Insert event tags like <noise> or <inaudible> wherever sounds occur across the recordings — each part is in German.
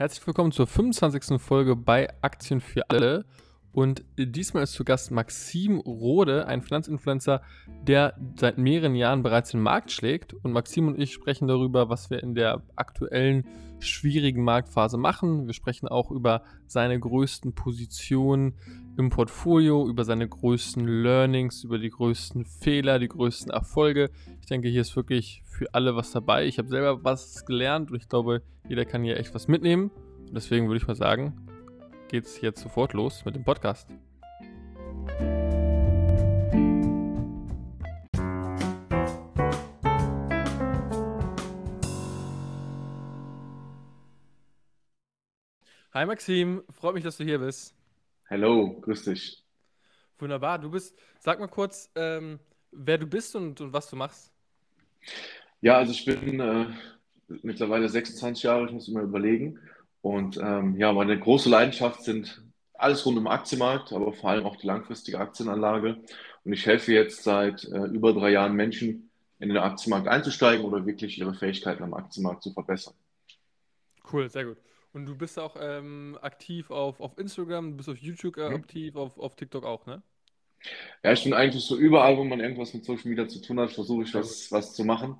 Herzlich willkommen zur 25. Folge bei Aktien für alle. Und diesmal ist zu Gast Maxim Rode, ein Finanzinfluencer, der seit mehreren Jahren bereits den Markt schlägt. Und Maxim und ich sprechen darüber, was wir in der aktuellen schwierigen Marktphase machen. Wir sprechen auch über seine größten Positionen im Portfolio, über seine größten Learnings, über die größten Fehler, die größten Erfolge. Ich denke, hier ist wirklich für alle was dabei. Ich habe selber was gelernt und ich glaube, jeder kann hier echt was mitnehmen. Und deswegen würde ich mal sagen, geht's jetzt sofort los mit dem Podcast. Hi Maxim, freut mich, dass du hier bist. Hallo, grüß dich. Wunderbar, du bist, sag mal kurz, ähm, wer du bist und, und, was du machst. Ja, also ich bin äh, mittlerweile 26 Jahre, ich muss immer überlegen, und ähm, ja, meine große Leidenschaft sind alles rund um Aktienmarkt, aber vor allem auch die langfristige Aktienanlage. Und ich helfe jetzt seit äh, über drei Jahren Menschen, in den Aktienmarkt einzusteigen oder wirklich ihre Fähigkeiten am Aktienmarkt zu verbessern. Cool, sehr gut. Und du bist auch ähm, aktiv auf, auf Instagram, du bist auf YouTube äh, mhm. aktiv, auf, auf TikTok auch, ne? Ja, ich bin eigentlich so überall, wo man irgendwas mit Social Media zu tun hat, versuche ich was, was zu machen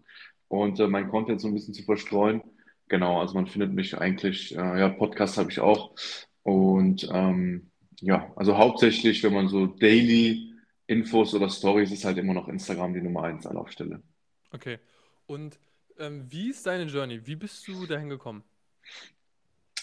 und äh, mein Content so ein bisschen zu verstreuen. Genau, also man findet mich eigentlich, äh, ja, Podcast habe ich auch. Und ähm, ja, also hauptsächlich, wenn man so Daily Infos oder Stories, ist halt immer noch Instagram die Nummer eins Anlaufstelle. Okay. Und ähm, wie ist deine Journey? Wie bist du dahin gekommen?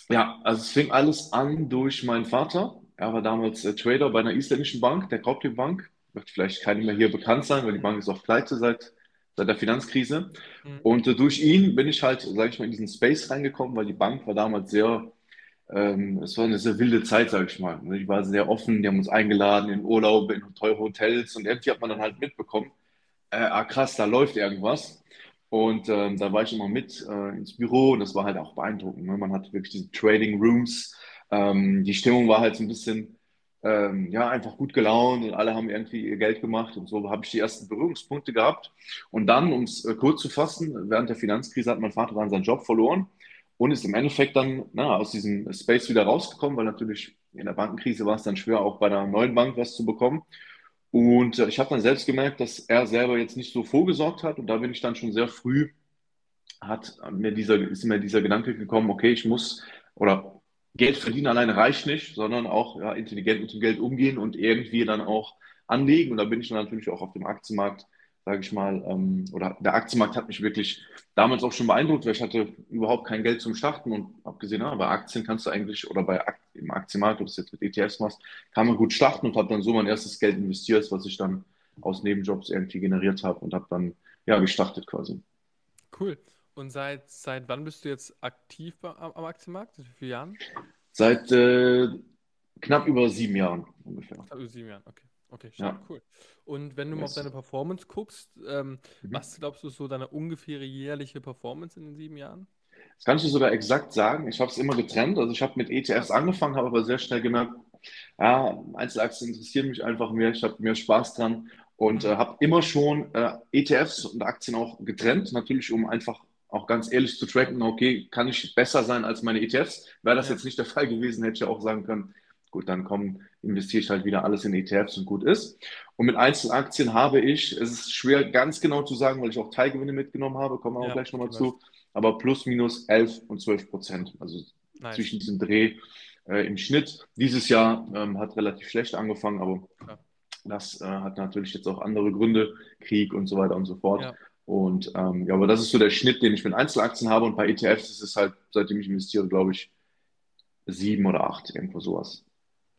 Ja, also es fing alles an durch meinen Vater. Er war damals äh, Trader bei einer isländischen Bank, der Kaupthing Bank. Wird vielleicht keinem mehr hier bekannt sein, weil die Bank ist auf Pleite seit seit der Finanzkrise. Mhm. Und äh, durch ihn bin ich halt, sage ich mal, in diesen Space reingekommen, weil die Bank war damals sehr, ähm, es war eine sehr wilde Zeit, sage ich mal. Die war sehr offen, die haben uns eingeladen in Urlaube, in teure Hotels und irgendwie hat man dann halt mitbekommen, äh, ah krass, da läuft irgendwas. Und ähm, da war ich immer mit äh, ins Büro und das war halt auch beeindruckend. Ne? Man hatte wirklich diese Trading Rooms. Ähm, die Stimmung war halt so ein bisschen ähm, ja, einfach gut gelaunt und alle haben irgendwie ihr Geld gemacht und so habe ich die ersten Berührungspunkte gehabt. Und dann, um es äh, kurz zu fassen, während der Finanzkrise hat mein Vater dann seinen Job verloren und ist im Endeffekt dann na, aus diesem Space wieder rausgekommen, weil natürlich in der Bankenkrise war es dann schwer, auch bei einer neuen Bank was zu bekommen. Und äh, ich habe dann selbst gemerkt, dass er selber jetzt nicht so vorgesorgt hat und da bin ich dann schon sehr früh, hat mir dieser, ist mir dieser Gedanke gekommen, okay, ich muss oder Geld verdienen alleine reicht nicht, sondern auch ja, intelligent mit dem Geld umgehen und irgendwie dann auch anlegen. Und da bin ich dann natürlich auch auf dem Aktienmarkt, sage ich mal, ähm, oder der Aktienmarkt hat mich wirklich damals auch schon beeindruckt, weil ich hatte überhaupt kein Geld zum Starten und habe gesehen, ja, bei Aktien kannst du eigentlich, oder bei im Aktienmarkt, ob du es jetzt mit ETFs machst, kann man gut starten und habe dann so mein erstes Geld investiert, was ich dann aus Nebenjobs irgendwie generiert habe und habe dann ja gestartet quasi. Cool. Und seit, seit wann bist du jetzt aktiv am, am Aktienmarkt? Seit wie vielen Jahren? Seit äh, knapp über sieben Jahren ungefähr. Knapp über sieben Jahren, okay. Okay, stark, ja. cool. Und wenn du yes. mal auf deine Performance guckst, ähm, mhm. was glaubst du so deine ungefähre jährliche Performance in den sieben Jahren? Das kann ich dir sogar exakt sagen. Ich habe es immer getrennt. Also ich habe mit ETFs angefangen, habe aber sehr schnell gemerkt, ja, Einzelaktien interessieren mich einfach mehr. Ich habe mehr Spaß dran und mhm. äh, habe immer schon äh, ETFs und Aktien auch getrennt, natürlich um einfach auch ganz ehrlich zu tracken, okay, kann ich besser sein als meine ETFs? Wäre das ja. jetzt nicht der Fall gewesen, hätte ich ja auch sagen können, gut, dann komm, investiere ich halt wieder alles in ETFs und gut ist. Und mit Einzelaktien habe ich, es ist schwer ganz genau zu sagen, weil ich auch Teilgewinne mitgenommen habe, kommen wir auch ja, gleich nochmal zu, aber plus minus 11 und 12 Prozent, also nice. zwischen diesem Dreh äh, im Schnitt. Dieses Jahr ähm, hat relativ schlecht angefangen, aber ja. das äh, hat natürlich jetzt auch andere Gründe, Krieg und so weiter und so fort. Ja. Und ähm, ja, aber das ist so der Schnitt, den ich mit Einzelaktien habe. Und bei ETFs ist es halt, seitdem ich investiere, glaube ich, sieben oder acht, irgendwo sowas.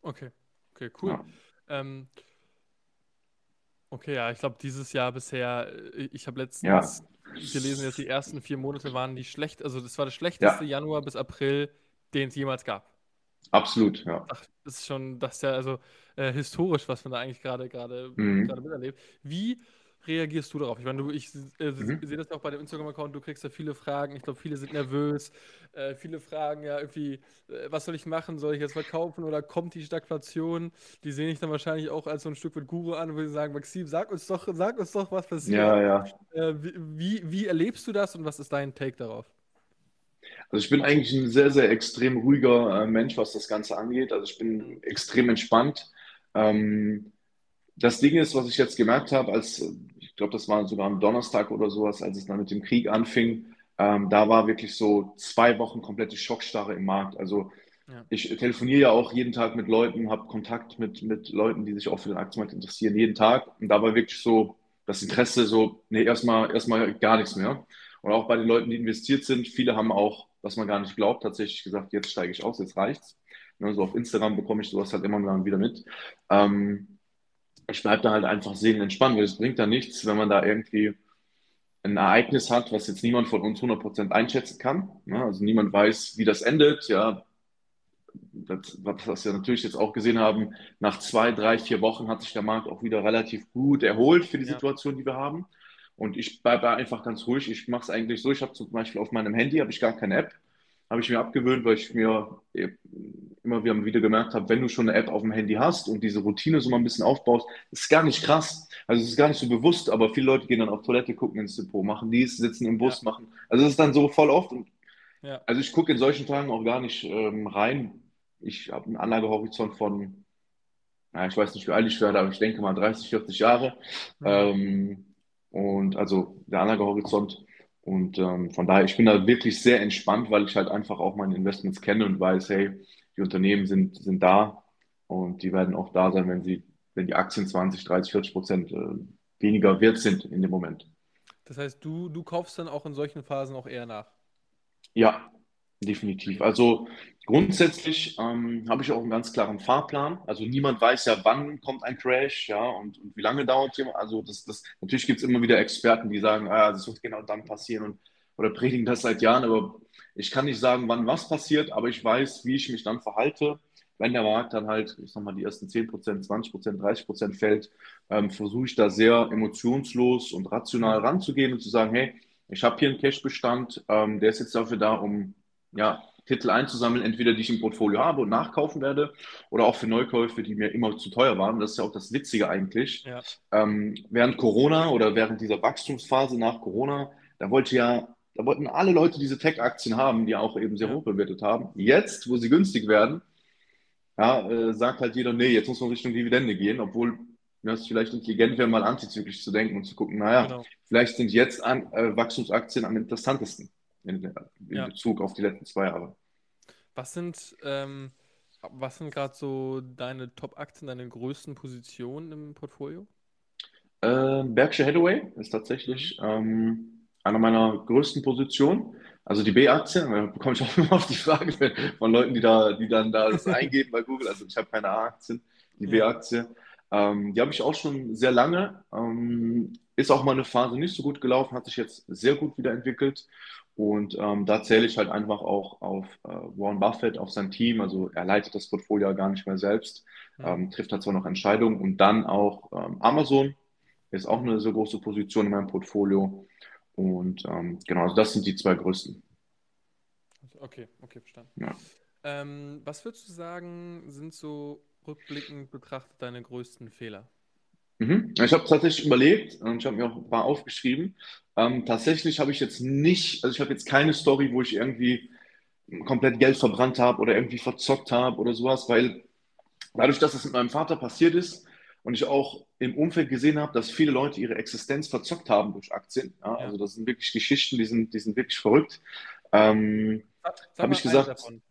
Okay, okay, cool. Ja. Ähm, okay, ja, ich glaube, dieses Jahr bisher, äh, ich habe letztens ja. gelesen, dass die ersten vier Monate waren die schlecht, also das war der schlechteste ja. Januar bis April, den es jemals gab. Absolut, ja. Ach, das ist schon, das ist ja also äh, historisch, was man da eigentlich gerade gerade mhm. miterlebt. Wie reagierst du darauf? Ich meine, du, ich äh, mhm. sehe das ja auch bei dem Instagram-Account, du kriegst da viele Fragen. Ich glaube, viele sind nervös. Äh, viele fragen ja irgendwie, äh, was soll ich machen? Soll ich jetzt verkaufen oder kommt die Stagflation? Die sehen ich dann wahrscheinlich auch als so ein Stück mit Guru an, wo sie sagen, Maxim, sag uns doch, sag uns doch, was passiert. Ja, ja. Äh, wie, wie, wie erlebst du das und was ist dein Take darauf? Also ich bin eigentlich ein sehr, sehr extrem ruhiger äh, Mensch, was das Ganze angeht. Also ich bin extrem entspannt. Ähm, das Ding ist, was ich jetzt gemerkt habe, als ich glaube, das war sogar am Donnerstag oder sowas, als es dann mit dem Krieg anfing, ähm, da war wirklich so zwei Wochen komplette Schockstarre im Markt. Also ja. ich telefoniere ja auch jeden Tag mit Leuten, habe Kontakt mit, mit Leuten, die sich auch für den Aktienmarkt interessieren, jeden Tag. Und da war wirklich so das Interesse so, nee, erstmal erstmal gar nichts mehr. Und auch bei den Leuten, die investiert sind, viele haben auch, was man gar nicht glaubt, tatsächlich gesagt, jetzt steige ich aus, jetzt reicht's. Ne, so auf Instagram bekomme ich sowas halt immer wieder mit. Ähm, ich bleibe da halt einfach sehen entspannt, weil es bringt da nichts, wenn man da irgendwie ein Ereignis hat, was jetzt niemand von uns 100% einschätzen kann. Ne? Also niemand weiß, wie das endet. Ja, das, was wir natürlich jetzt auch gesehen haben, nach zwei, drei, vier Wochen hat sich der Markt auch wieder relativ gut erholt für die ja. Situation, die wir haben. Und ich bleibe einfach ganz ruhig. Ich mache es eigentlich so, ich habe zum Beispiel auf meinem Handy habe ich gar keine App habe ich mir abgewöhnt, weil ich mir immer wieder gemerkt habe, wenn du schon eine App auf dem Handy hast und diese Routine so mal ein bisschen aufbaust, ist gar nicht krass. Also es ist gar nicht so bewusst, aber viele Leute gehen dann auf Toilette, gucken ins Depot, machen dies, sitzen im Bus, ja. machen. Also es ist dann so voll oft. Ja. Also ich gucke in solchen Tagen auch gar nicht ähm, rein. Ich habe einen Anlagehorizont von, na, ich weiß nicht, wie alt ich werde, aber ich denke mal 30, 40 Jahre. Mhm. Ähm, und also der Anlagehorizont. Und ähm, von daher, ich bin da wirklich sehr entspannt, weil ich halt einfach auch meine Investments kenne und weiß, hey, die Unternehmen sind, sind da und die werden auch da sein, wenn sie, wenn die Aktien 20, 30, 40 Prozent äh, weniger wert sind in dem Moment. Das heißt, du, du kaufst dann auch in solchen Phasen auch eher nach? Ja, definitiv. Also grundsätzlich ähm, habe ich auch einen ganz klaren Fahrplan. Also niemand weiß ja, wann kommt ein Crash, ja, und, und wie lange dauert es. Also das, das, natürlich gibt es immer wieder Experten, die sagen, ah, das wird genau dann passieren und oder predigen das seit Jahren, aber ich kann nicht sagen, wann was passiert, aber ich weiß, wie ich mich dann verhalte. Wenn der Markt dann halt, ich sag mal, die ersten 10%, 20%, 30% fällt, ähm, versuche ich da sehr emotionslos und rational ranzugehen und zu sagen, hey, ich habe hier einen Cash-Bestand, ähm, der ist jetzt dafür da, um ja, Titel einzusammeln, entweder die ich im Portfolio habe und nachkaufen werde, oder auch für Neukäufe, die mir immer zu teuer waren. Das ist ja auch das Witzige eigentlich. Ja. Ähm, während Corona oder während dieser Wachstumsphase nach Corona, da wollte ja, da wollten alle Leute diese Tech-Aktien haben, die auch eben sehr ja. hoch bewertet haben. Jetzt, wo sie günstig werden, ja, äh, sagt halt jeder, nee, jetzt muss man Richtung Dividende gehen, obwohl es vielleicht intelligent wäre, mal antizyklisch zu denken und zu gucken, naja, genau. vielleicht sind jetzt an, äh, Wachstumsaktien am interessantesten in, in ja. Bezug auf die letzten zwei Jahre. Was sind, ähm, was sind gerade so deine Top-Aktien, deine größten Positionen im Portfolio? Äh, Berkshire Hathaway ist tatsächlich mhm. ähm, einer meiner größten Positionen. Also die B-Aktie, da bekomme ich auch <laughs> immer auf die Frage von Leuten, die da, die dann da das <laughs> eingeben bei Google. Also ich habe keine A-Aktien, die ja. B-Aktie. Ähm, die habe ich auch schon sehr lange. Ähm, ist auch mal eine Phase nicht so gut gelaufen, hat sich jetzt sehr gut wieder entwickelt. Und ähm, da zähle ich halt einfach auch auf äh, Warren Buffett, auf sein Team. Also er leitet das Portfolio gar nicht mehr selbst, ähm, trifft da zwar noch Entscheidungen. Und dann auch ähm, Amazon ist auch eine so große Position in meinem Portfolio. Und ähm, genau, also das sind die zwei größten. Okay, okay, verstanden. Ja. Ähm, was würdest du sagen, sind so rückblickend betrachtet deine größten Fehler? Mhm. Ich habe tatsächlich überlegt und ich habe mir auch ein paar aufgeschrieben. Ähm, tatsächlich habe ich jetzt nicht, also ich habe jetzt keine Story, wo ich irgendwie komplett Geld verbrannt habe oder irgendwie verzockt habe oder sowas, weil dadurch, dass es mit meinem Vater passiert ist und ich auch im Umfeld gesehen habe, dass viele Leute ihre Existenz verzockt haben durch Aktien. Ja, ja. Also das sind wirklich Geschichten, die sind, die sind wirklich verrückt. Ähm, habe ich gesagt. Davon.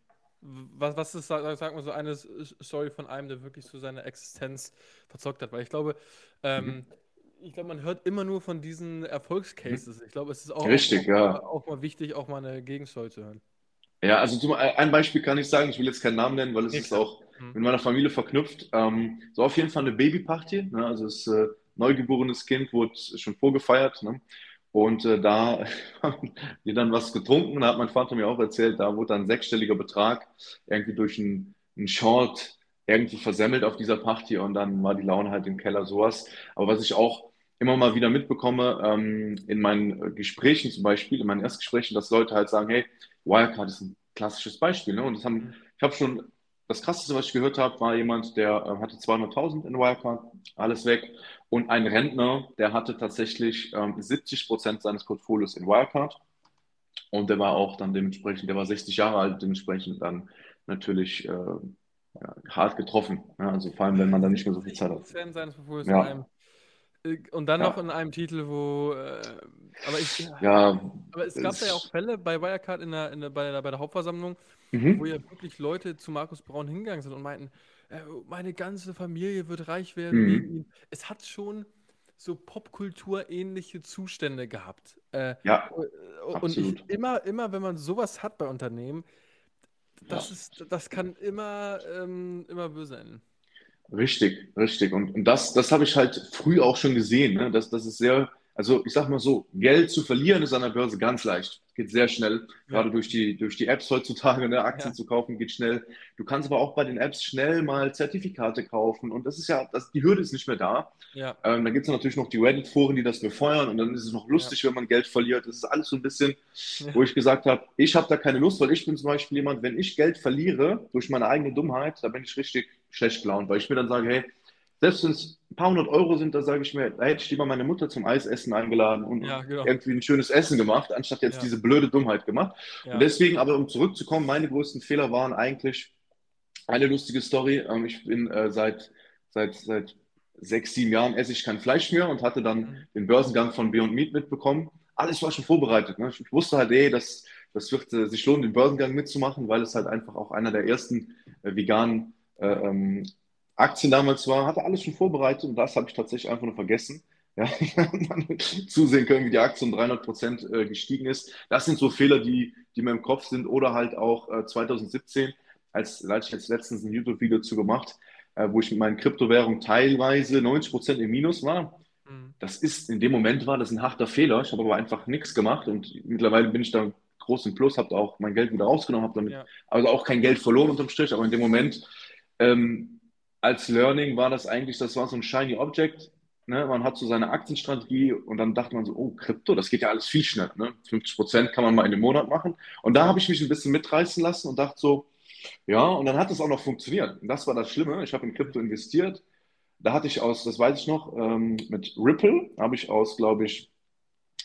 Was, was ist, sag, sag mal so, eine Story von einem, der wirklich so seine Existenz verzockt hat? Weil ich glaube, ähm, mhm. ich glaube, man hört immer nur von diesen Erfolgscases. Ich glaube, es ist auch, Richtig, auch, ja. auch mal wichtig, auch mal eine Gegenstory zu hören. Ja, also zum, ein Beispiel kann ich sagen, ich will jetzt keinen Namen nennen, weil es nee, ist auch mhm. mit meiner Familie verknüpft. Ähm, so auf jeden Fall eine Babyparty. Ne? Also das äh, neugeborenes Kind wurde schon vorgefeiert. Ne? Und äh, da <laughs> haben die dann was getrunken. Da hat mein Vater mir auch erzählt, da wurde dann ein sechsstelliger Betrag irgendwie durch einen, einen Short irgendwie versemmelt auf dieser Party und dann war die Laune halt im Keller sowas. Aber was ich auch immer mal wieder mitbekomme, ähm, in meinen Gesprächen zum Beispiel, in meinen Erstgesprächen, dass Leute halt sagen, hey, Wirecard ist ein klassisches Beispiel. Ne? Und das haben, mhm. ich habe schon, das Krasseste, was ich gehört habe, war jemand, der äh, hatte 200.000 in Wirecard, alles weg. Und ein Rentner, der hatte tatsächlich ähm, 70 Prozent seines Portfolios in Wirecard. Und der war auch dann dementsprechend, der war 60 Jahre alt, dementsprechend dann natürlich äh, ja, hart getroffen. Ja, also vor allem, wenn man dann nicht mehr so viel Zeit hat. Seines Portfolios Ja. in einem, äh, und dann noch in einem Titel, wo. Äh, aber, ich, Ja, aber es gab es- da ja auch Fälle bei Wirecard in der, in der, bei, der, bei der Hauptversammlung, wo mhm. ja wirklich Leute zu Markus Braun hingegangen sind und meinten, äh, meine ganze Familie wird reich werden Mhm. wegen ihm. Es hat schon so Popkultur-ähnliche Zustände gehabt. Äh, ja, und absolut. ich, immer, immer, wenn man sowas hat bei Unternehmen, das, Ja. ist, das kann immer, ähm, immer böse enden. Richtig, richtig. Und, und das, das habe ich halt früh auch schon gesehen. Ne? Das, das ist sehr, also ich sag mal so, Geld zu verlieren ist an der Börse ganz leicht. Geht sehr schnell. Gerade durch die, durch die Apps heutzutage, ne? Aktien Ja. zu kaufen, geht schnell. Du kannst aber auch bei den Apps schnell mal Zertifikate kaufen. Und das ist ja, das, die Hürde ist nicht mehr da. Ja, Ähm, dann gibt es natürlich noch die Reddit-Foren, die das befeuern. Und dann ist es noch lustig, wenn man Geld verliert. Das ist alles so ein bisschen, Ja. wo ich gesagt habe, ich habe da keine Lust, weil ich bin zum Beispiel jemand, wenn ich Geld verliere durch meine eigene Dummheit, da bin ich richtig schlecht gelaunt, weil ich mir dann sage, hey, selbst wenn es ein paar hundert Euro sind, da sage ich mir, da hätte ich lieber meine Mutter zum Eisessen eingeladen und Ja, genau. irgendwie ein schönes Essen gemacht, anstatt jetzt Ja. diese blöde Dummheit gemacht. ja. Und deswegen, aber um zurückzukommen, meine größten Fehler waren eigentlich eine lustige Story. Ähm, ich bin äh, seit, seit, seit sechs, sieben Jahren esse ich kein Fleisch mehr und hatte dann Mhm. den Börsengang von Beyond Meat mitbekommen. Alles war schon vorbereitet. Ne? Ich wusste halt, ey, das, das wird äh, sich lohnen, den Börsengang mitzumachen, weil es halt einfach auch einer der ersten äh, veganen äh, ähm, Aktien damals war. Hatte alles schon vorbereitet und das habe ich tatsächlich einfach nur vergessen. <laughs> Ja, dann zusehen können, wie die Aktie um 300 Prozent äh, gestiegen ist. Das sind so Fehler, die, die mir im Kopf sind. Oder halt auch äh, 2017, als, da hatte ich jetzt letztens ein YouTube-Video zu gemacht, äh, wo ich mit meinen Kryptowährungen teilweise 90 Prozent im Minus war. Mhm. Das ist, in dem Moment war das ein harter Fehler. Ich habe aber einfach nichts gemacht und mittlerweile bin ich da groß im Plus, habe auch mein Geld wieder rausgenommen, habe damit Ja. also auch kein Geld verloren unterm Strich, aber in dem Moment ähm, als Learning war das eigentlich, das war so ein shiny Object. Ne? Man hat so seine Aktienstrategie und dann dachte man so, oh, Krypto, das geht ja alles viel schneller. Ne? 50 Prozent kann man mal in einem Monat machen. Und da habe ich mich ein bisschen mitreißen lassen und dachte so, ja, und dann hat es auch noch funktioniert. Und das war das Schlimme. Ich habe in Krypto investiert. Da hatte ich aus, das weiß ich noch, ähm, mit Ripple habe ich aus, glaube ich,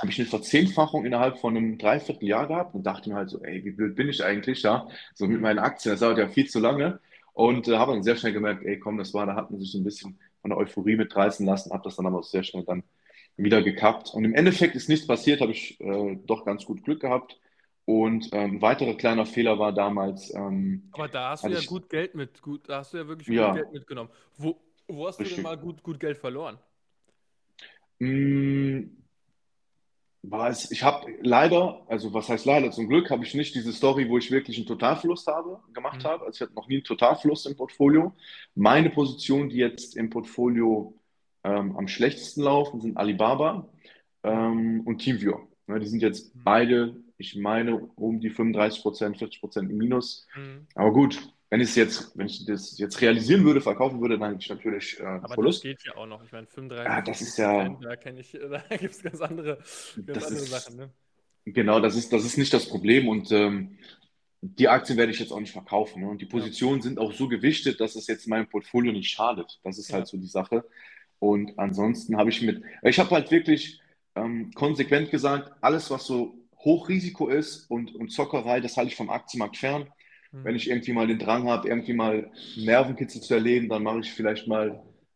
habe ich eine Verzehnfachung innerhalb von einem Dreivierteljahr gehabt und dachte mir halt so, ey, wie wild bin ich eigentlich da? So mit meinen Aktien, das dauert ja viel zu lange. Und äh, habe dann sehr schnell gemerkt, ey, komm, das war, da hat man sich so ein bisschen von der Euphorie mitreißen lassen, habe das dann aber sehr schnell dann wieder gekappt. Und im Endeffekt ist nichts passiert, habe ich äh, doch ganz gut Glück gehabt. Und ähm, ein weiterer kleiner Fehler war damals, ähm, Aber da hast du ja ich- gut Geld mit, gut, da hast du ja wirklich Ja. gut Geld mitgenommen. Wo, wo hast du denn Richtig. mal gut, gut Geld verloren? War es, ich habe leider, also was heißt leider, zum Glück habe ich nicht diese Story, wo ich wirklich einen Totalverlust habe, gemacht Mhm. habe. Also ich hatte noch nie einen Totalverlust im Portfolio. Meine Positionen, die jetzt im Portfolio ähm, am schlechtesten laufen, sind Alibaba ähm, und Teamviewer. Ne, die sind jetzt Mhm. beide, ich meine, um die 35 Prozent, 40 Prozent im Minus. Mhm. Aber gut, wenn ich es jetzt, wenn ich das jetzt realisieren würde, verkaufen würde, dann hätte ich natürlich äh, Aber das Verlust. geht ja auch noch. Ich meine, 35 Ja, das ist ja- da kenne ich, <laughs> da gibt es ganz andere, ganz Das andere ist- Sachen. Ne? Genau, das ist, das ist nicht das Problem und ähm, die Aktien werde ich jetzt auch nicht verkaufen. Ne? Und die Positionen sind auch so gewichtet, dass es jetzt meinem Portfolio nicht schadet. Das ist Ja. halt so die Sache. Und ansonsten habe ich mit, ich habe halt wirklich ähm, konsequent gesagt, alles, was so Hochrisiko ist und, und Zockerei, das halte ich vom Aktienmarkt fern. Mhm. Wenn ich irgendwie mal den Drang habe, irgendwie mal Nervenkitzel zu erleben, dann mache ich vielleicht mal,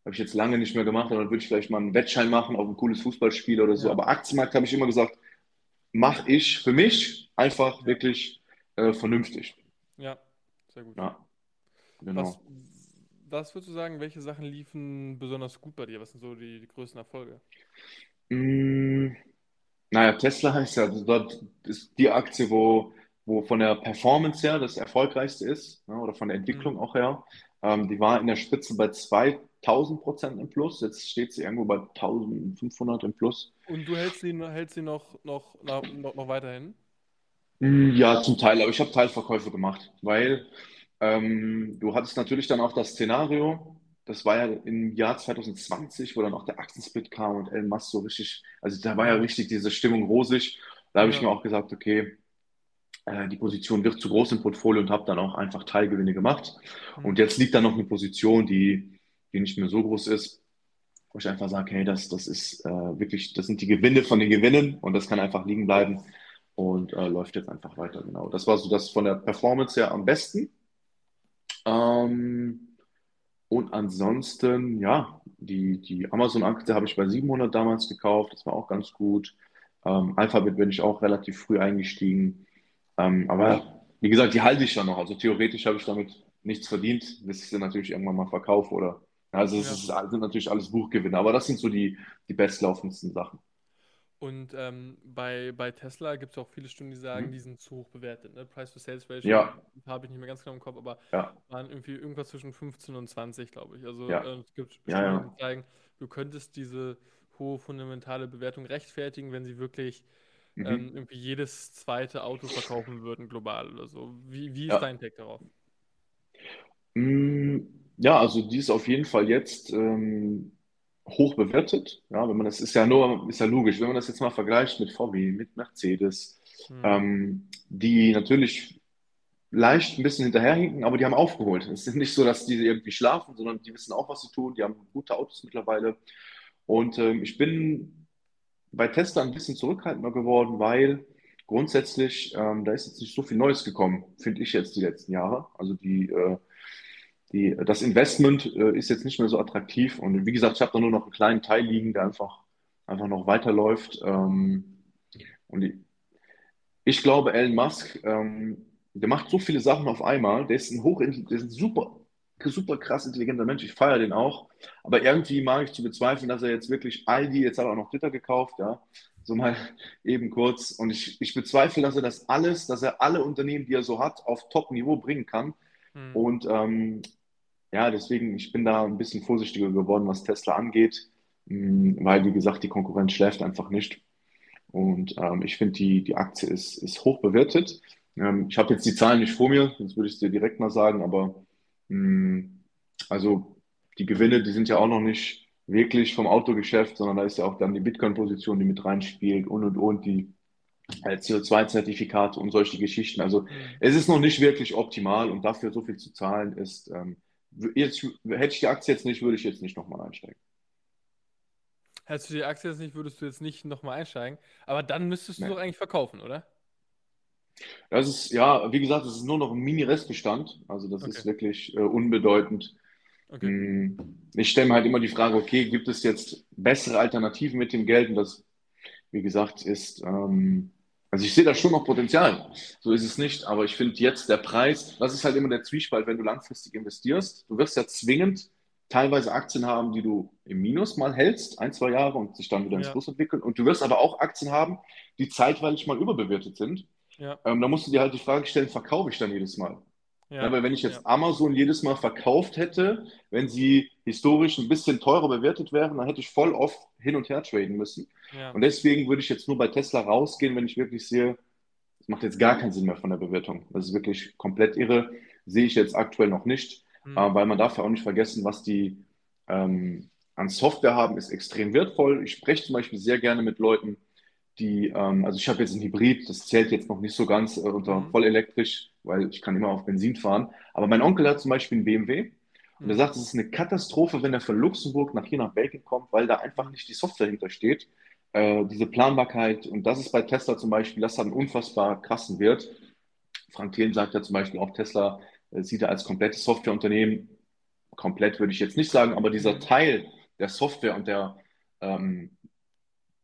habe ich jetzt lange nicht mehr gemacht, aber dann würde ich vielleicht mal einen Wettschein machen auf ein cooles Fußballspiel oder so. Ja. Aber Aktienmarkt habe ich immer gesagt, mache ich für mich einfach Ja. wirklich äh, vernünftig. Ja, sehr gut. Ja, genau. Was, was würdest du sagen, welche Sachen liefen besonders gut bei dir? Was sind so die, die größten Erfolge? Mm, naja, Tesla ist ja also dort ist die Aktie, wo, wo von der Performance her das erfolgreichste ist, ne, oder von der Entwicklung Mhm. auch her. Ähm, die war in der Spitze bei 2000 Prozent im Plus. Jetzt steht sie irgendwo bei 1500 im Plus. Und du hältst sie, hältst sie noch, noch, noch, noch weiterhin? Mm, Ja, zum Teil, aber ich habe Teilverkäufe gemacht, weil ähm, du hattest natürlich dann auch das Szenario, das war ja im Jahr 2020, wo dann auch der Aktiensplit kam und Elon Musk so richtig, also da war ja richtig diese Stimmung rosig. Da habe ich Ja. mir auch gesagt, okay, die Position wird zu groß im Portfolio und habe dann auch einfach Teilgewinne gemacht. Mhm. Und jetzt liegt da noch eine Position, die, die nicht mehr so groß ist, wo ich einfach sage, hey, das, das ist äh, wirklich, das sind die Gewinne von den Gewinnen und das kann einfach liegen bleiben. und äh, läuft jetzt einfach weiter. Genau. Das war so das von der Performance her am besten. Ähm, und ansonsten, ja, die, die Amazon-Aktie habe ich bei 700 damals gekauft. Das war auch ganz gut. Ähm, Alphabet bin ich auch relativ früh eingestiegen. Ähm, aber wie gesagt, die halte ich ja noch. Also theoretisch habe ich damit nichts verdient, bis ich sie natürlich irgendwann mal verkaufe oder. Also es Ja. ist, sind natürlich alles Buchgewinne, aber das sind so die, die bestlaufendsten Sachen. Und ähm, bei, bei Tesla gibt es auch viele Stimmen, die sagen, Mhm. die sind zu hoch bewertet. Ne? Price-to-Sales-Ratio Ja, habe ich nicht mehr ganz genau im Kopf, aber ja, waren irgendwie irgendwas zwischen 15 und 20, glaube ich. Also ja, äh, es gibt ja. die zeigen, du könntest diese hohe fundamentale Bewertung rechtfertigen, wenn sie wirklich ähm, Mhm. irgendwie jedes zweite Auto verkaufen würden, global oder so. Wie, wie ist Ja. dein Take darauf? Mm, Ja, also die ist auf jeden Fall jetzt ähm, hoch bewertet. Ja, wenn man das ist ja nur, ist ja logisch, wenn man das jetzt mal vergleicht mit VW, mit Mercedes, Hm. ähm, die natürlich leicht ein bisschen hinterherhinken, aber die haben aufgeholt. Es ist nicht so, dass die irgendwie schlafen, sondern die wissen auch, was sie tun. Die haben gute Autos mittlerweile. Und ähm, ich bin bei Tesla ein bisschen zurückhaltender geworden, weil grundsätzlich ähm, da ist jetzt nicht so viel Neues gekommen, finde ich jetzt die letzten Jahre. Also die äh, die, das Investment äh, ist jetzt nicht mehr so attraktiv. Und wie gesagt, ich habe da nur noch einen kleinen Teil liegen, der einfach, einfach noch weiterläuft. Ähm, und ich, ich glaube, Elon Musk, ähm, der macht so viele Sachen auf einmal. Der ist ein hoch, der ist ein super, super krass intelligenter Mensch. Ich feiere den auch. Aber irgendwie mag ich zu bezweifeln, dass er jetzt wirklich all die, jetzt hat er auch noch Twitter gekauft, ja. So mal <laughs> eben kurz. Und ich, ich bezweifle, dass er das alles, dass er alle Unternehmen, die er so hat, auf Top-Niveau bringen kann. Hm. Und ähm, ja, deswegen, ich bin da ein bisschen vorsichtiger geworden, was Tesla angeht, mh, weil, wie gesagt, die Konkurrenz schläft einfach nicht. Und ähm, ich finde, die, die Aktie ist, ist hoch bewertet. Ähm, ich habe jetzt die Zahlen nicht vor mir, sonst würde ich es dir direkt mal sagen, aber also die Gewinne, die sind ja auch noch nicht wirklich vom Autogeschäft, sondern da ist ja auch dann die Bitcoin-Position, die mit reinspielt und und und die äh, CO2-Zertifikate und solche Geschichten. Also Hm. es ist noch nicht wirklich optimal und dafür so viel zu zahlen ist, ähm, jetzt, hätte ich die Aktie jetzt nicht, würde ich jetzt nicht nochmal einsteigen. Hättest du die Aktie jetzt nicht, würdest du jetzt nicht nochmal einsteigen. Aber dann müsstest du Nee. doch eigentlich verkaufen, oder? Das ist, ja, wie gesagt, das ist nur noch ein Mini-Restbestand. Also das Okay. ist wirklich äh, unbedeutend. Okay. Mm, Ich stelle mir halt immer die Frage, okay, gibt es jetzt bessere Alternativen mit dem Geld? Und das, wie gesagt, ist, ähm, also ich sehe da schon noch Potenzial. So ist es nicht. Aber ich finde jetzt der Preis, das ist halt immer der Zwiespalt, wenn du langfristig investierst. Du wirst ja zwingend teilweise Aktien haben, die du im Minus mal hältst, ein, zwei Jahre und sich dann wieder ins Ja. Plus entwickeln. Und du wirst aber auch Aktien haben, die zeitweilig mal überbewertet sind. Ja. Ähm, da musst du dir halt die Frage stellen, verkaufe ich dann jedes Mal? Ja, Ja. weil wenn ich jetzt Ja. Amazon jedes Mal verkauft hätte, wenn sie historisch ein bisschen teurer bewertet wären, dann hätte ich voll oft hin und her traden müssen. Und deswegen würde ich jetzt nur bei Tesla rausgehen, wenn ich wirklich sehe, es macht jetzt gar keinen Sinn mehr von der Bewertung. Das ist wirklich komplett irre. Sehe ich jetzt aktuell noch nicht, Hm. äh, weil man darf ja auch nicht vergessen, was die ähm, an Software haben, ist extrem wertvoll. Ich spreche zum Beispiel sehr gerne mit Leuten, die, ähm, also ich habe jetzt ein Hybrid, das zählt jetzt noch nicht so ganz äh, unter Mhm. voll elektrisch, weil ich kann immer auf Benzin fahren. Aber mein Onkel hat zum Beispiel einen BMW und er Hm. sagt, es ist eine Katastrophe, wenn er von Luxemburg nach hier nach Belgien kommt, weil da einfach nicht die Software hintersteht. Äh, diese Planbarkeit und das ist bei Tesla zum Beispiel, das hat einen unfassbar krassen Wert. Frank Thelen sagt ja zum Beispiel auch, Tesla äh, sieht er als komplettes Softwareunternehmen. Komplett würde ich jetzt nicht sagen, aber dieser Mhm. Teil der Software und der, ähm,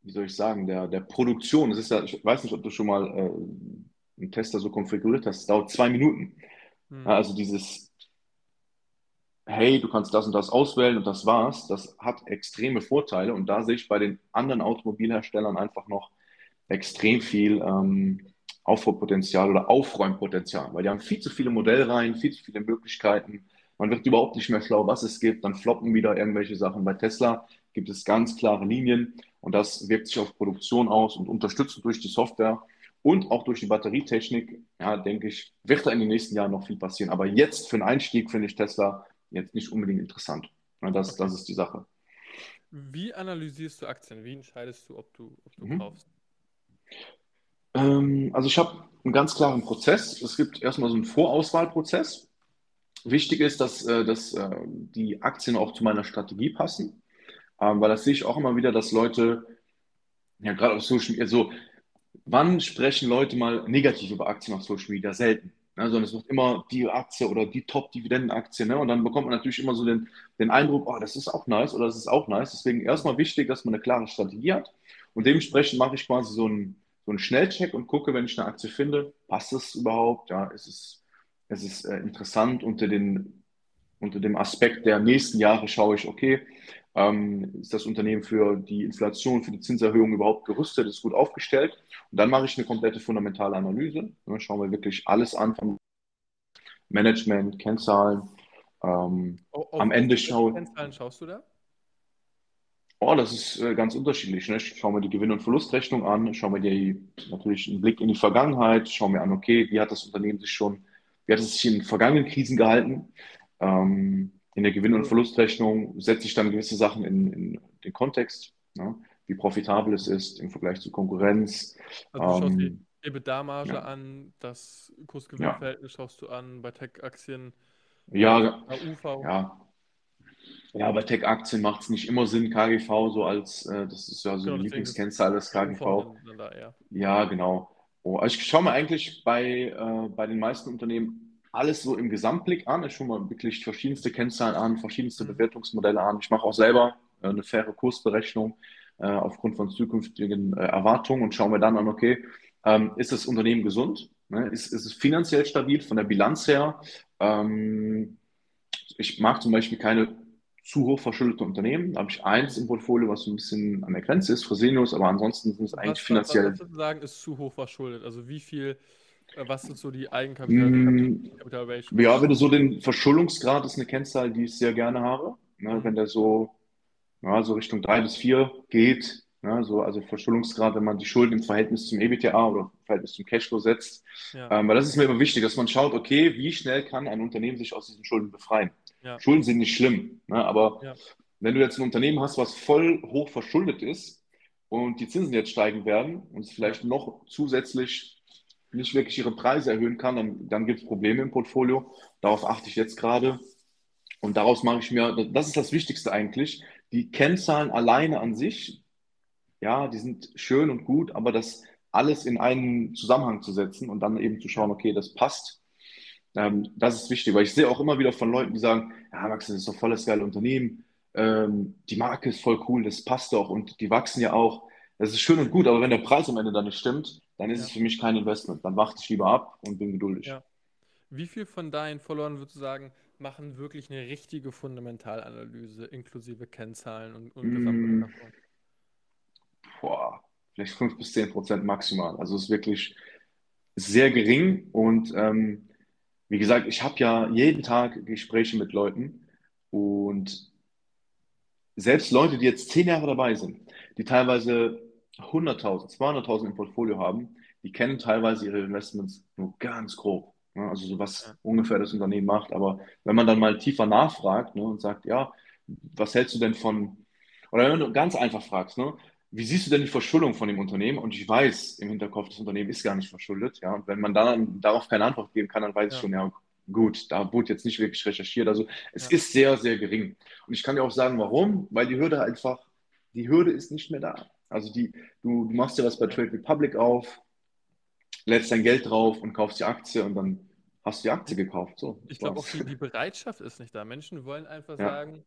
wie soll ich sagen, der, der Produktion, das ist ja, ich weiß nicht, ob du schon mal äh, einen Tester so konfiguriert hast, es dauert zwei Minuten. Hm. Ja, also dieses, hey, du kannst das und das auswählen und das war's, das hat extreme Vorteile und da sehe ich bei den anderen Automobilherstellern einfach noch extrem viel ähm, Aufholpotenzial oder Aufräumpotenzial, weil die haben viel zu viele Modellreihen, viel zu viele Möglichkeiten. Man wird überhaupt nicht mehr schlau, was es gibt. Dann floppen wieder irgendwelche Sachen. Bei Tesla gibt es ganz klare Linien und das wirkt sich auf Produktion aus und unterstützt durch die Software und auch durch die Batterietechnik, ja, denke ich, wird da in den nächsten Jahren noch viel passieren. Aber jetzt für einen Einstieg finde ich Tesla jetzt nicht unbedingt interessant. Das, das ist die Sache. Wie analysierst du Aktien? Wie entscheidest du, ob du, ob du Mhm. kaufst? Ähm, also ich habe einen ganz klaren Prozess. Es gibt erstmal so einen Vorauswahlprozess. Wichtig ist, dass, äh, dass äh, die Aktien auch zu meiner Strategie passen, ähm, weil das sehe ich auch immer wieder, dass Leute, ja gerade auf Social Media, so wann sprechen Leute mal negativ über Aktien auf Social Media? Selten. Ne? Sondern es wird immer die Aktie oder die Top-Dividendenaktie. Ne? Und dann bekommt man natürlich immer so den, den Eindruck, oh, das ist auch nice oder das ist auch nice. Deswegen erstmal wichtig, dass man eine klare Strategie hat. Und dementsprechend mache ich quasi so einen, so einen Schnellcheck und gucke, wenn ich eine Aktie finde, passt das überhaupt? Ja, ist es, ist es äh, interessant unter den unter dem Aspekt der nächsten Jahre schaue ich, okay, ähm, ist das Unternehmen für die Inflation, für die Zinserhöhung überhaupt gerüstet, ist gut aufgestellt. Und dann mache ich eine komplette fundamentale Analyse. Dann schauen wir wirklich alles an vom Management, Kennzahlen. Ähm, oh, am Ende schaue Kennzahlen schaust du da? Oh, das ist äh, ganz unterschiedlich. Ne? Ich schaue mir die Gewinn- und Verlustrechnung an, schaue mir die, natürlich einen Blick in die Vergangenheit, schaue mir an, okay, wie hat das Unternehmen sich schon, wie hat es sich in vergangenen Krisen gehalten? Ähm, in der Gewinn- und Verlustrechnung setze ich dann gewisse Sachen in, in den Kontext, ne? wie profitabel es ist im Vergleich zur Konkurrenz. Also ähm, die EBITDA-Marge ja. an, das Kursgewinnverhältnis ja. schaust du an, bei Tech-Aktien. Ja, ja. Ja, bei Tech-Aktien macht es nicht immer Sinn, KGV so als, äh, das ist ja so genau, die Lieblingskennzahl des KGV. Ja. ja. genau. Oh, also ich schaue mir eigentlich bei, äh, bei den meisten Unternehmen alles so im Gesamtblick an. Ich schaue mal wirklich verschiedenste Kennzahlen an, verschiedenste mhm. Bewertungsmodelle an. Ich mache auch selber äh, eine faire Kursberechnung äh, aufgrund von zukünftigen äh, Erwartungen und schaue mir dann an, okay, ähm, ist das Unternehmen gesund? Ne? Ist, ist, es finanziell stabil von der Bilanz her? Ähm, ich mag zum Beispiel keine zu hoch verschuldete Unternehmen. Da habe ich eins im Portfolio, was so ein bisschen an der Grenze ist, Fresenius, aber ansonsten sind es eigentlich was, finanziell. Was du sagen, ist zu hoch verschuldet? Also wie viel was sind so die Eigenkapital? Mm, ja, wenn du so den Verschuldungsgrad ist eine Kennzahl, die ich sehr gerne habe. Ne, mhm. wenn der so, ja, so Richtung 3 bis 4 geht, ne, so, also Verschuldungsgrad, wenn man die Schulden im Verhältnis zum EBITDA oder im Verhältnis zum Cashflow setzt. Ja. Ähm, weil das ist mir immer wichtig, dass man schaut, okay, wie schnell kann ein Unternehmen sich aus diesen Schulden befreien? Ja. Schulden sind nicht schlimm, ne, aber wenn du jetzt ein Unternehmen hast, was voll hoch verschuldet ist und die Zinsen jetzt steigen werden und es vielleicht noch zusätzlich nicht wirklich ihre Preise erhöhen kann, dann, dann gibt es Probleme im Portfolio. Darauf achte ich jetzt gerade. Und daraus mache ich mir, das ist das Wichtigste eigentlich, die Kennzahlen alleine an sich, ja, die sind schön und gut, aber das alles in einen Zusammenhang zu setzen und dann eben zu schauen, okay, das passt. Ähm, das ist wichtig, weil ich sehe auch immer wieder von Leuten, die sagen, ja, Max, das ist doch voll das geile Unternehmen, ähm, die Marke ist voll cool, das passt doch und die wachsen ja auch. Das ist schön und gut, aber wenn der Preis am Ende dann nicht stimmt, dann ist ja. es für mich kein Investment. Dann warte ich lieber ab und bin geduldig. Ja. Wie viel von deinen Followern würdest du sagen, machen wirklich eine richtige Fundamentalanalyse inklusive Kennzahlen und, und mm. Boah, vielleicht 5 bis 10 Prozent maximal. Also es ist wirklich sehr gering und ähm, wie gesagt, ich habe ja jeden Tag Gespräche mit Leuten und selbst Leute, die jetzt zehn Jahre dabei sind, die teilweise 100.000, 200.000 im Portfolio haben, die kennen teilweise ihre Investments nur ganz grob. Ne? Also so was ja. ungefähr das Unternehmen macht. Aber wenn man dann mal tiefer nachfragt ne, und sagt, ja, was hältst du denn von, oder wenn du ganz einfach fragst, ne, wie siehst du denn die Verschuldung von dem Unternehmen? Und ich weiß im Hinterkopf, das Unternehmen ist gar nicht verschuldet. Ja? Und wenn man dann darauf keine Antwort geben kann, dann weiß ja. ich schon, ja, gut, da wurde jetzt nicht wirklich recherchiert. Also es ja. ist sehr, sehr gering. Und ich kann dir auch sagen, warum? Weil die Hürde einfach, die Hürde ist nicht mehr da. Also die, du, du machst dir was bei Trade Republic auf, lädst dein Geld drauf und kaufst die Aktie und dann hast du die Aktie gekauft. So, ich glaube auch, die, die, Bereitschaft ist nicht da. Menschen wollen einfach ja. sagen,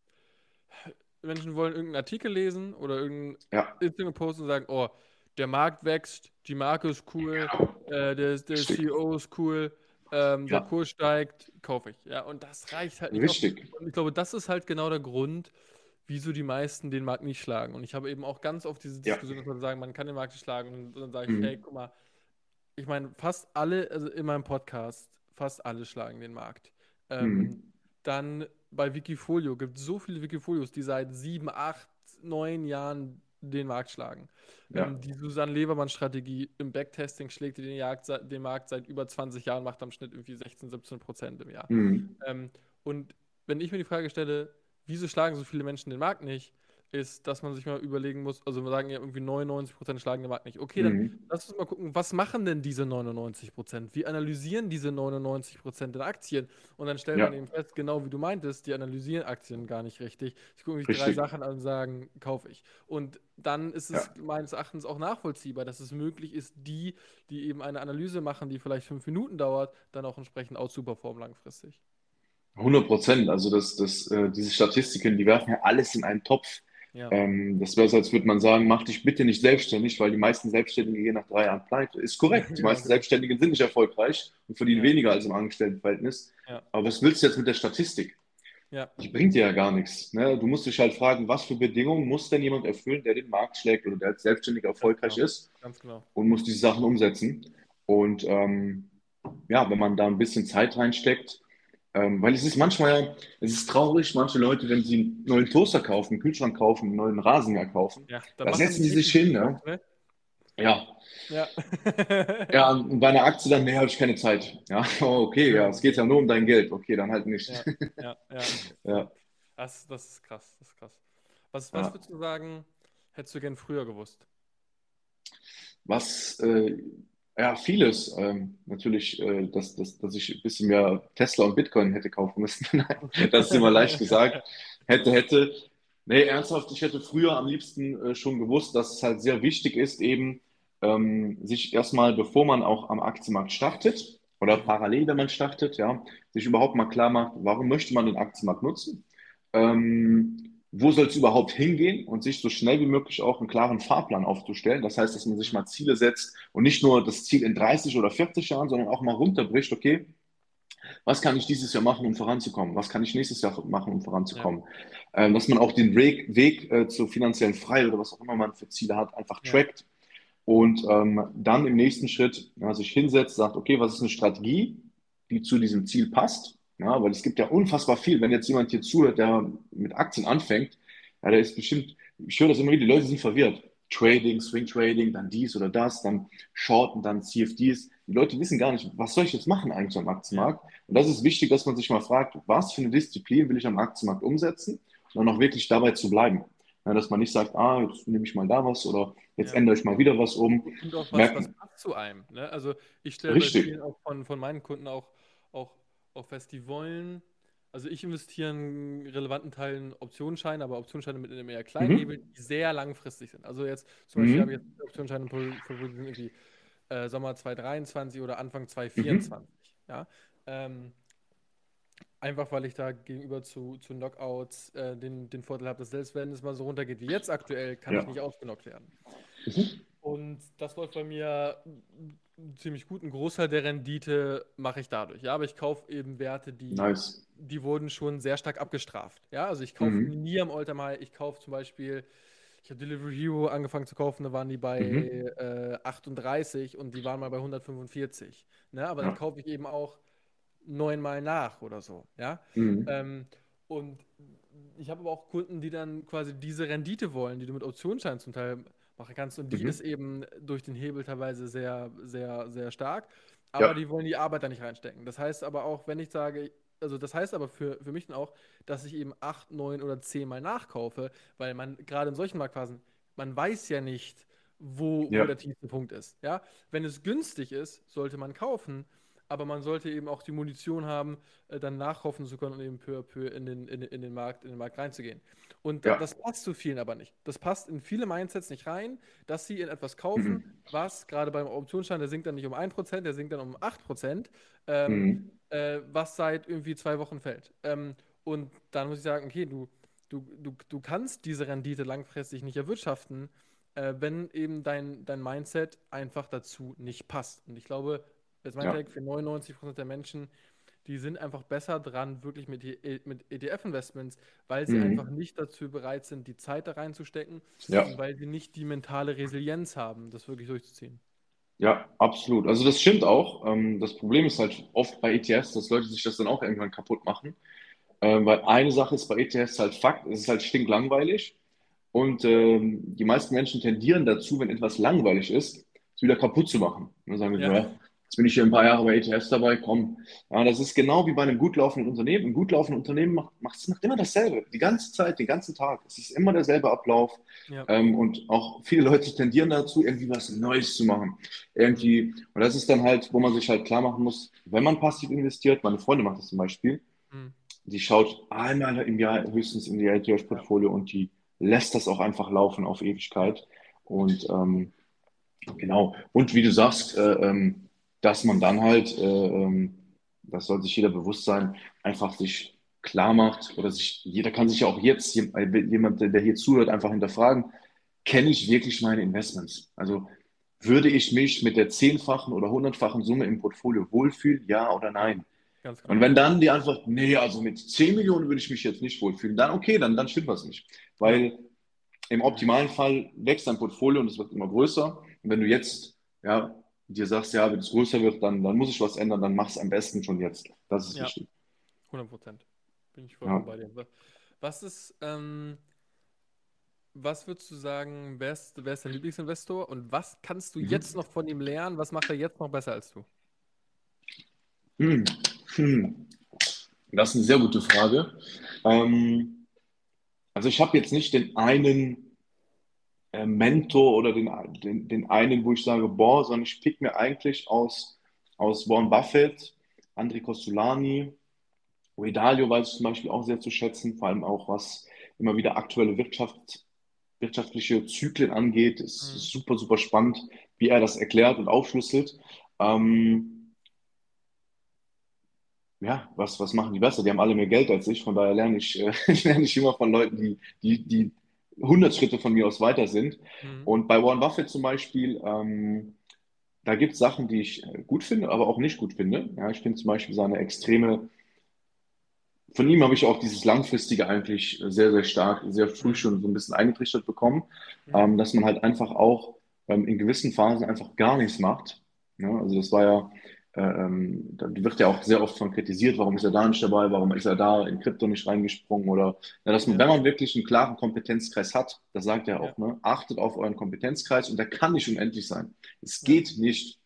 Menschen wollen irgendeinen Artikel lesen oder irgendeinen ja. Instagram-Post und sagen, oh, der Markt wächst, die Marke ist cool, äh, der, der CEO ist cool, ähm, ja. der Kurs steigt, kaufe ich. Ja, und das reicht halt nicht. Richtig. Und ich glaube, das ist halt genau der Grund, wieso die meisten den Markt nicht schlagen. Und ich habe eben auch ganz oft diese Diskussion, ja. dass man sagen, man kann den Markt nicht schlagen. Und dann sage ich, mhm. hey, guck mal, ich meine, fast alle, also in meinem Podcast, fast alle schlagen den Markt. Ähm, mhm. Dann bei Wikifolio gibt es so viele Wikifolios, die seit sieben, acht, neun Jahren den Markt schlagen. Ja. Ähm, die Susanne Lebermann-Strategie im Backtesting schlägt den, Jagd, den, Markt seit über 20 Jahren, macht am Schnitt irgendwie 16, 17 Prozent im Jahr. Mhm. Ähm, und wenn ich mir die Frage stelle, wieso schlagen so viele Menschen den Markt nicht? ist, dass man sich mal überlegen muss, also wir sagen ja irgendwie 99% schlagen den Markt nicht. Okay, dann Mhm. lass uns mal gucken, was machen denn diese 99%? Wie analysieren diese 99% der Aktien? Und dann stellt man Ja, eben fest, genau wie du meintest, die analysieren Aktien gar nicht richtig. Sie gucken sich drei. Sachen an und sagen, kaufe ich. Und dann ist es Ja. meines Erachtens auch nachvollziehbar, dass es möglich ist, die, die eben eine Analyse machen, die vielleicht fünf Minuten dauert, dann auch entsprechend auszuperformen langfristig. 100 Prozent. Also das, das, äh, diese Statistiken, die werfen ja alles in einen Topf. Ja, Ähm, das wäre so, als würde man sagen, mach dich bitte nicht selbstständig, weil die meisten Selbstständigen gehen nach drei Jahren pleite. Ist korrekt. Die meisten. Selbstständigen sind nicht erfolgreich und verdienen weniger als im Angestelltenverhältnis. Aber was willst du jetzt mit der Statistik? Die bringt dir ja gar nichts. Ne? Du musst dich halt fragen, was für Bedingungen muss denn jemand erfüllen, der den Markt schlägt oder der als Selbstständiger erfolgreich genau. ist Ganz genau. und muss diese Sachen umsetzen. Und ähm, ja, wenn man da ein bisschen Zeit reinsteckt, ähm, weil es ist manchmal, ja, es ist traurig, manche Leute, wenn sie einen neuen Toaster kaufen, einen Kühlschrank kaufen, einen neuen Rasenmäher kaufen, Ja, dann da setzen die sich hin, ne? Ne? Ja. Ja. <laughs> Ja, und bei einer Aktie dann, nee, habe ich keine Zeit. Ja, <laughs> oh, okay, ja, Ja, es geht ja nur um dein Geld. Okay, dann halt nicht. ja, <laughs> ja, ja. Ja, Das, das ist krass, das ist krass. Was, was würdest du sagen, hättest du gern früher gewusst? Was, äh, ja, vieles. Ähm, natürlich, äh, dass, dass, dass ich ein bisschen mehr Tesla und Bitcoin hätte kaufen müssen. <laughs> Das ist immer leicht gesagt. Hätte, hätte. Nee, ernsthaft, ich hätte früher am liebsten äh, schon gewusst, dass es halt sehr wichtig ist, eben ähm, sich erstmal, bevor man auch am Aktienmarkt startet oder parallel, wenn man startet, ja, sich überhaupt mal klar macht, warum möchte man den Aktienmarkt nutzen? Ähm, wo soll es überhaupt hingehen und sich so schnell wie möglich auch einen klaren Fahrplan aufzustellen. Das heißt, dass man sich mal Ziele setzt und nicht nur das Ziel in 30 oder 40 Jahren, sondern auch mal runterbricht, okay, was kann ich dieses Jahr machen, um voranzukommen? Was kann ich nächstes Jahr machen, um Ja, voranzukommen? Ähm, dass man auch den Weg, Weg äh, zur finanziellen Freiheit oder was auch immer man für Ziele hat, einfach ja, trackt und ähm, dann im nächsten Schritt ja, sich hinsetzt, sagt, okay, was ist eine Strategie, die zu diesem Ziel passt? Ja, weil es gibt ja unfassbar viel. Wenn jetzt jemand hier zuhört, der mit Aktien anfängt, ja, der ist bestimmt, ich höre das immer wieder, die Leute sind verwirrt. Trading, Swing Trading, dann dies oder das, dann Shorten, dann CFDs. Die Leute wissen gar nicht, was soll ich jetzt machen eigentlich am Aktienmarkt? Und das ist wichtig, dass man sich mal fragt, was für eine Disziplin will ich am Aktienmarkt umsetzen und dann auch wirklich dabei zu bleiben. Ja, dass man nicht sagt, ah, jetzt nehme ich mal da was oder jetzt ja. ändere ich mal wieder was um. Und auch was, was passt zu einem. Ne? Also ich stelle richtig. auch von, von meinen Kunden auch, auch, auch fest, die wollen, also ich investiere einen relevanten Teil in Optionsscheine, aber Optionsscheine mit einem eher kleinen Mhm. Hebel, die sehr langfristig sind. Also jetzt zum Beispiel habe ich Mhm. jetzt Optionsscheine irgendwie äh, Sommer 2023 oder Anfang Mhm. 2024. Ja? Ähm, Einfach weil ich da gegenüber zu, zu Knockouts äh, den, den Vorteil habe, dass selbst wenn es mal so runtergeht wie jetzt aktuell, kann ich Ja. nicht ausgenockt werden. Mhm. Und das läuft bei mir ziemlich gut. Ein Großteil der Rendite mache ich dadurch. Ja, aber ich kaufe eben Werte, die, Nice. die wurden schon sehr stark abgestraft. Ja, also ich kaufe Mhm. nie am Alltime High. Ich kaufe zum Beispiel, ich habe Delivery Hero angefangen zu kaufen, da waren die bei Mhm. äh, 38 und die waren mal bei 145. Ne, aber dann Ja. kaufe ich eben auch neunmal nach oder so. Ja. Mhm. Ähm, und ich habe aber auch Kunden, die dann quasi diese Rendite wollen, die du mit Optionsscheinen zum Teil machen kannst. Und die Mhm. ist eben durch den Hebel teilweise sehr, sehr, sehr stark. Aber Ja. die wollen die Arbeit da nicht reinstecken. Das heißt aber auch, wenn ich sage, also das heißt aber für, für mich dann auch, dass ich eben acht, neun oder zehn Mal nachkaufe, weil man gerade in solchen Marktphasen, man weiß ja nicht, wo, wo Ja. der tiefste Punkt ist. Ja? Wenn es günstig ist, sollte man kaufen. Aber man sollte eben auch die Munition haben, äh, dann nachkaufen zu können und eben peu à peu in den, in, in den Markt, in den Markt reinzugehen. Und Ja. das passt zu vielen aber nicht. Das passt in viele Mindsets nicht rein, dass sie in etwas kaufen, Mhm. was gerade beim Optionsschein, der sinkt dann nicht um 1%, der sinkt dann um 8%, ähm, Mhm. äh, was seit irgendwie zwei Wochen fällt. Ähm, und dann muss ich sagen, okay, du, du, du, du kannst diese Rendite langfristig nicht erwirtschaften, äh, wenn eben dein, dein Mindset einfach dazu nicht passt. Und ich glaube, jetzt mein Ja. Für 99% der Menschen, die sind einfach besser dran, wirklich mit, E- mit ETF-Investments, weil sie Mhm. einfach nicht dazu bereit sind, die Zeit da reinzustecken Ja. und weil sie nicht die mentale Resilienz haben, das wirklich durchzuziehen. Ja, absolut. Also das stimmt auch. Ähm, das Problem ist halt oft bei ETFs, dass Leute sich das dann auch irgendwann kaputt machen. Ähm, weil eine Sache ist bei ETFs halt Fakt, es ist halt stinklangweilig. Und ähm, die meisten Menschen tendieren dazu, wenn etwas langweilig ist, es wieder kaputt zu machen. Und dann sagen wir ja, Jetzt bin ich hier ein paar Jahre bei ETFs dabei, komm. Ja, das ist genau wie bei einem gut laufenden Unternehmen. Ein gut laufendes Unternehmen macht, macht, macht immer dasselbe. Die ganze Zeit, den ganzen Tag. Es ist immer derselbe Ablauf. Ja. Ähm, und auch viele Leute tendieren dazu, irgendwie was Neues zu machen. Irgendwie, und das ist dann halt, wo man sich halt klar machen muss, wenn man passiv investiert, meine Freundin macht das zum Beispiel, mhm. die schaut einmal im Jahr höchstens in die ETF-Portfolio und die lässt das auch einfach laufen auf Ewigkeit. Und ähm, genau. Und wie du sagst, äh, ähm, dass man dann halt, äh, ähm, das soll sich jeder bewusst sein, einfach sich klar macht oder sich, jeder kann sich ja auch jetzt, jemand, der hier zuhört, einfach hinterfragen, kenne ich wirklich meine Investments? Also würde ich mich mit der zehnfachen oder hundertfachen Summe im Portfolio wohlfühlen, ja oder nein? Und wenn dann die Antwort, nee, also mit 10 Millionen würde ich mich jetzt nicht wohlfühlen, dann okay, dann, dann stimmt was nicht. Weil im optimalen Fall wächst dein Portfolio und es wird immer größer. Und wenn du jetzt ja, dir sagst, ja, wenn es größer wird, dann, dann muss ich was ändern, dann mach es am besten schon jetzt. Das ist ja, wichtig. 100 Prozent. Bin ich voll ja. bei dir. Was ist, ähm, was würdest du sagen, wer ist, wer ist dein Lieblingsinvestor und was kannst du mhm. jetzt noch von ihm lernen? Was macht er jetzt noch besser als du? Hm. Hm. Das ist eine sehr gute Frage. Ähm, also ich habe jetzt nicht den einen äh, Mentor oder den, den, den einen, wo ich sage, boah, sondern ich pick mir eigentlich aus, aus Warren Buffett, André Costolani, Ray Dalio weiß ich zum Beispiel auch sehr zu schätzen, vor allem auch was immer wieder aktuelle Wirtschaft, wirtschaftliche Zyklen angeht. Es mhm. ist super, super spannend, wie er das erklärt und aufschlüsselt. Ähm, ja, was, was machen die besser? Die haben alle mehr Geld als ich, von daher lerne ich, äh, <laughs> lerne ich immer von Leuten, die, die, die 100 Schritte von mir aus weiter sind. Mhm. Und bei Warren Buffett zum Beispiel, ähm, da gibt es Sachen, die ich äh, gut finde, aber auch nicht gut finde. Ja, ich finde zum Beispiel seine extreme, von ihm habe ich auch dieses Langfristige eigentlich sehr, sehr stark, sehr früh schon so ein bisschen eingetrichtert bekommen, mhm. ähm, dass man halt einfach auch ähm, in gewissen Phasen einfach gar nichts macht. Ja, also das war ja ähm, da wird ja auch sehr oft von kritisiert, warum ist er da nicht dabei, warum ist er da in Krypto nicht reingesprungen oder ja, dass man, wenn man wirklich einen klaren Kompetenzkreis hat, das sagt er auch, ja. ne, achtet auf euren Kompetenzkreis und der kann nicht unendlich sein. Es geht nicht.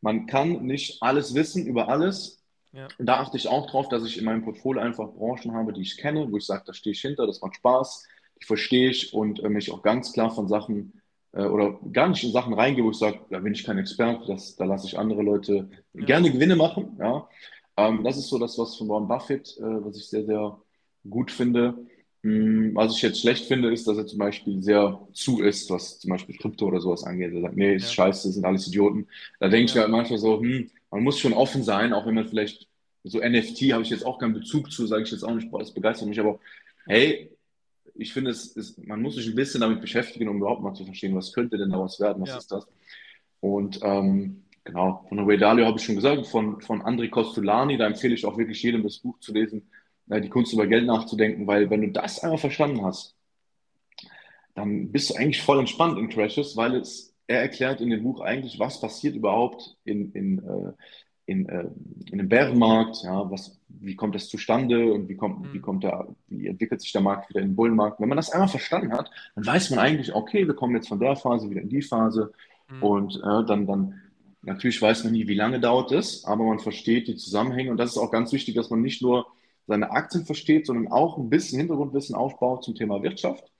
Man kann nicht alles wissen über alles. Ja. Und da achte ich auch drauf, dass ich in meinem Portfolio einfach Branchen habe, die ich kenne, wo ich sage, da stehe ich hinter, das macht Spaß, die verstehe ich und äh, mich auch ganz klar von Sachen äh, oder gar nicht in Sachen reingehe, wo ich sage, da bin ich kein Experte, das, da lasse ich andere Leute ja. gerne Gewinne machen. Ja. Ähm, das ist so das, was von Warren Buffett, äh, was ich sehr, sehr gut finde. Hm, was ich jetzt schlecht finde, ist, dass er zum Beispiel sehr zu ist, was zum Beispiel Krypto oder sowas angeht. Er sagt, nee, ist ja. scheiße, das sind alles Idioten. Da denke ich mir halt manchmal so, hm, man muss schon offen sein, auch wenn man vielleicht so NFT habe ich jetzt auch keinen Bezug zu, sage ich jetzt auch nicht, boah, das begeistert mich, aber hey, ich finde, es ist, man muss sich ein bisschen damit beschäftigen, um überhaupt mal zu verstehen, was könnte denn daraus werden, was ja. ist das. Und ähm, genau, von Ray Dalio habe ich schon gesagt, von, von André Costolani, da empfehle ich auch wirklich jedem das Buch zu lesen, äh, die Kunst über Geld nachzudenken, weil wenn du das einmal verstanden hast, dann bist du eigentlich voll entspannt in Crashes, weil es, er erklärt in dem Buch eigentlich, was passiert überhaupt in, in, äh, in, äh, in einem Bärenmarkt, ja, was, wie kommt das zustande und wie kommt, mhm. wie kommt der, wie entwickelt sich der Markt wieder in den Bullenmarkt. Wenn man das einmal verstanden hat, dann weiß man eigentlich, okay, wir kommen jetzt von der Phase wieder in die Phase mhm. und äh, dann, dann natürlich weiß man nie, wie lange dauert es, aber man versteht die Zusammenhänge und das ist auch ganz wichtig, dass man nicht nur seine Aktien versteht, sondern auch ein bisschen Hintergrundwissen aufbaut zum Thema Wirtschaft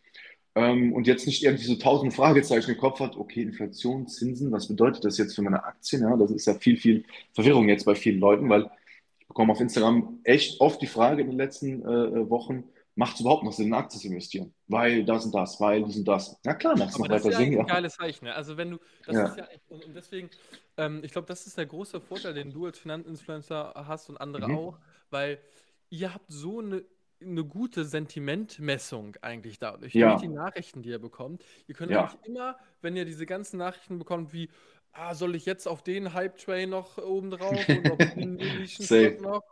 ähm, und jetzt nicht irgendwie so tausend Fragezeichen im Kopf hat, okay, Inflation, Zinsen, was bedeutet das jetzt für meine Aktien? Ja, das ist ja viel, viel Verwirrung jetzt bei vielen Leuten, weil ich bekomme auf Instagram echt oft die Frage in den letzten äh, Wochen, macht es überhaupt noch Sinn, in Aktien zu investieren? Weil das und das, weil dies und das. Na klar, macht es noch weiter Sinn. Das ist ja ein geiles Zeichen. Ne? Also wenn du, das ja. ist ja, und, und deswegen, ähm, ich glaube, das ist der große Vorteil, den du als Finanzinfluencer hast und andere mhm. auch, weil ihr habt so eine eine gute Sentimentmessung eigentlich dadurch, ja. durch die Nachrichten, die ihr bekommt. Ihr könnt ja. eigentlich immer, wenn ihr diese ganzen Nachrichten bekommt, wie, ah, soll ich jetzt auf den Hype-Train noch oben drauf und auf den <laughs> Nischen noch,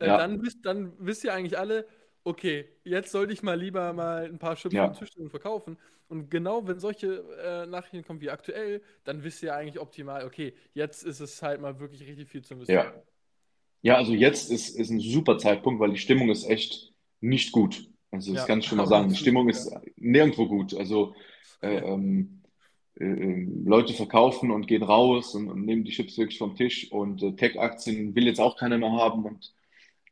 äh, ja. dann, wisst, dann wisst ihr eigentlich alle, okay, jetzt sollte ich mal lieber mal ein paar Chips ja. und Tischchen verkaufen. Und genau, wenn solche äh, Nachrichten kommen wie aktuell, dann wisst ihr eigentlich optimal, okay, jetzt ist es halt mal wirklich richtig viel zu investieren. Ja. Ja, also jetzt ist, ist ein super Zeitpunkt, weil die Stimmung ist echt nicht gut. Also das ja, kann ich schon mal sagen. Die Stimmung ist nirgendwo gut. Also äh, ähm, äh, ähm, Leute verkaufen und gehen raus und, und nehmen die Chips wirklich vom Tisch und äh, Tech-Aktien will jetzt auch keiner mehr haben und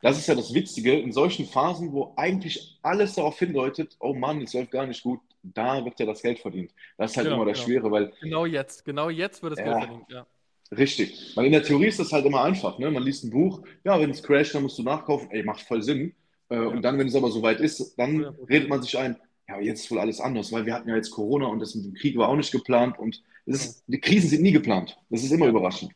das ist ja das Witzige, in solchen Phasen, wo eigentlich alles darauf hindeutet, oh Mann, es läuft gar nicht gut, da wird ja das Geld verdient. Das ist halt Genau, immer das genau. Schwere, weil Genau jetzt, genau jetzt wird das Geld Ja. verdient, ja. Richtig. Weil in der Theorie ist das halt immer einfach. Ne? Man liest ein Buch, ja, wenn es crasht, dann musst du nachkaufen. Ey, macht voll Sinn. Äh, Und dann, wenn es aber soweit ist, dann 100%. redet man sich ein, ja, jetzt ist wohl alles anders, weil wir hatten ja jetzt Corona und das mit dem Krieg war auch nicht geplant und es ist, die Krisen sind nie geplant. Das ist immer überraschend.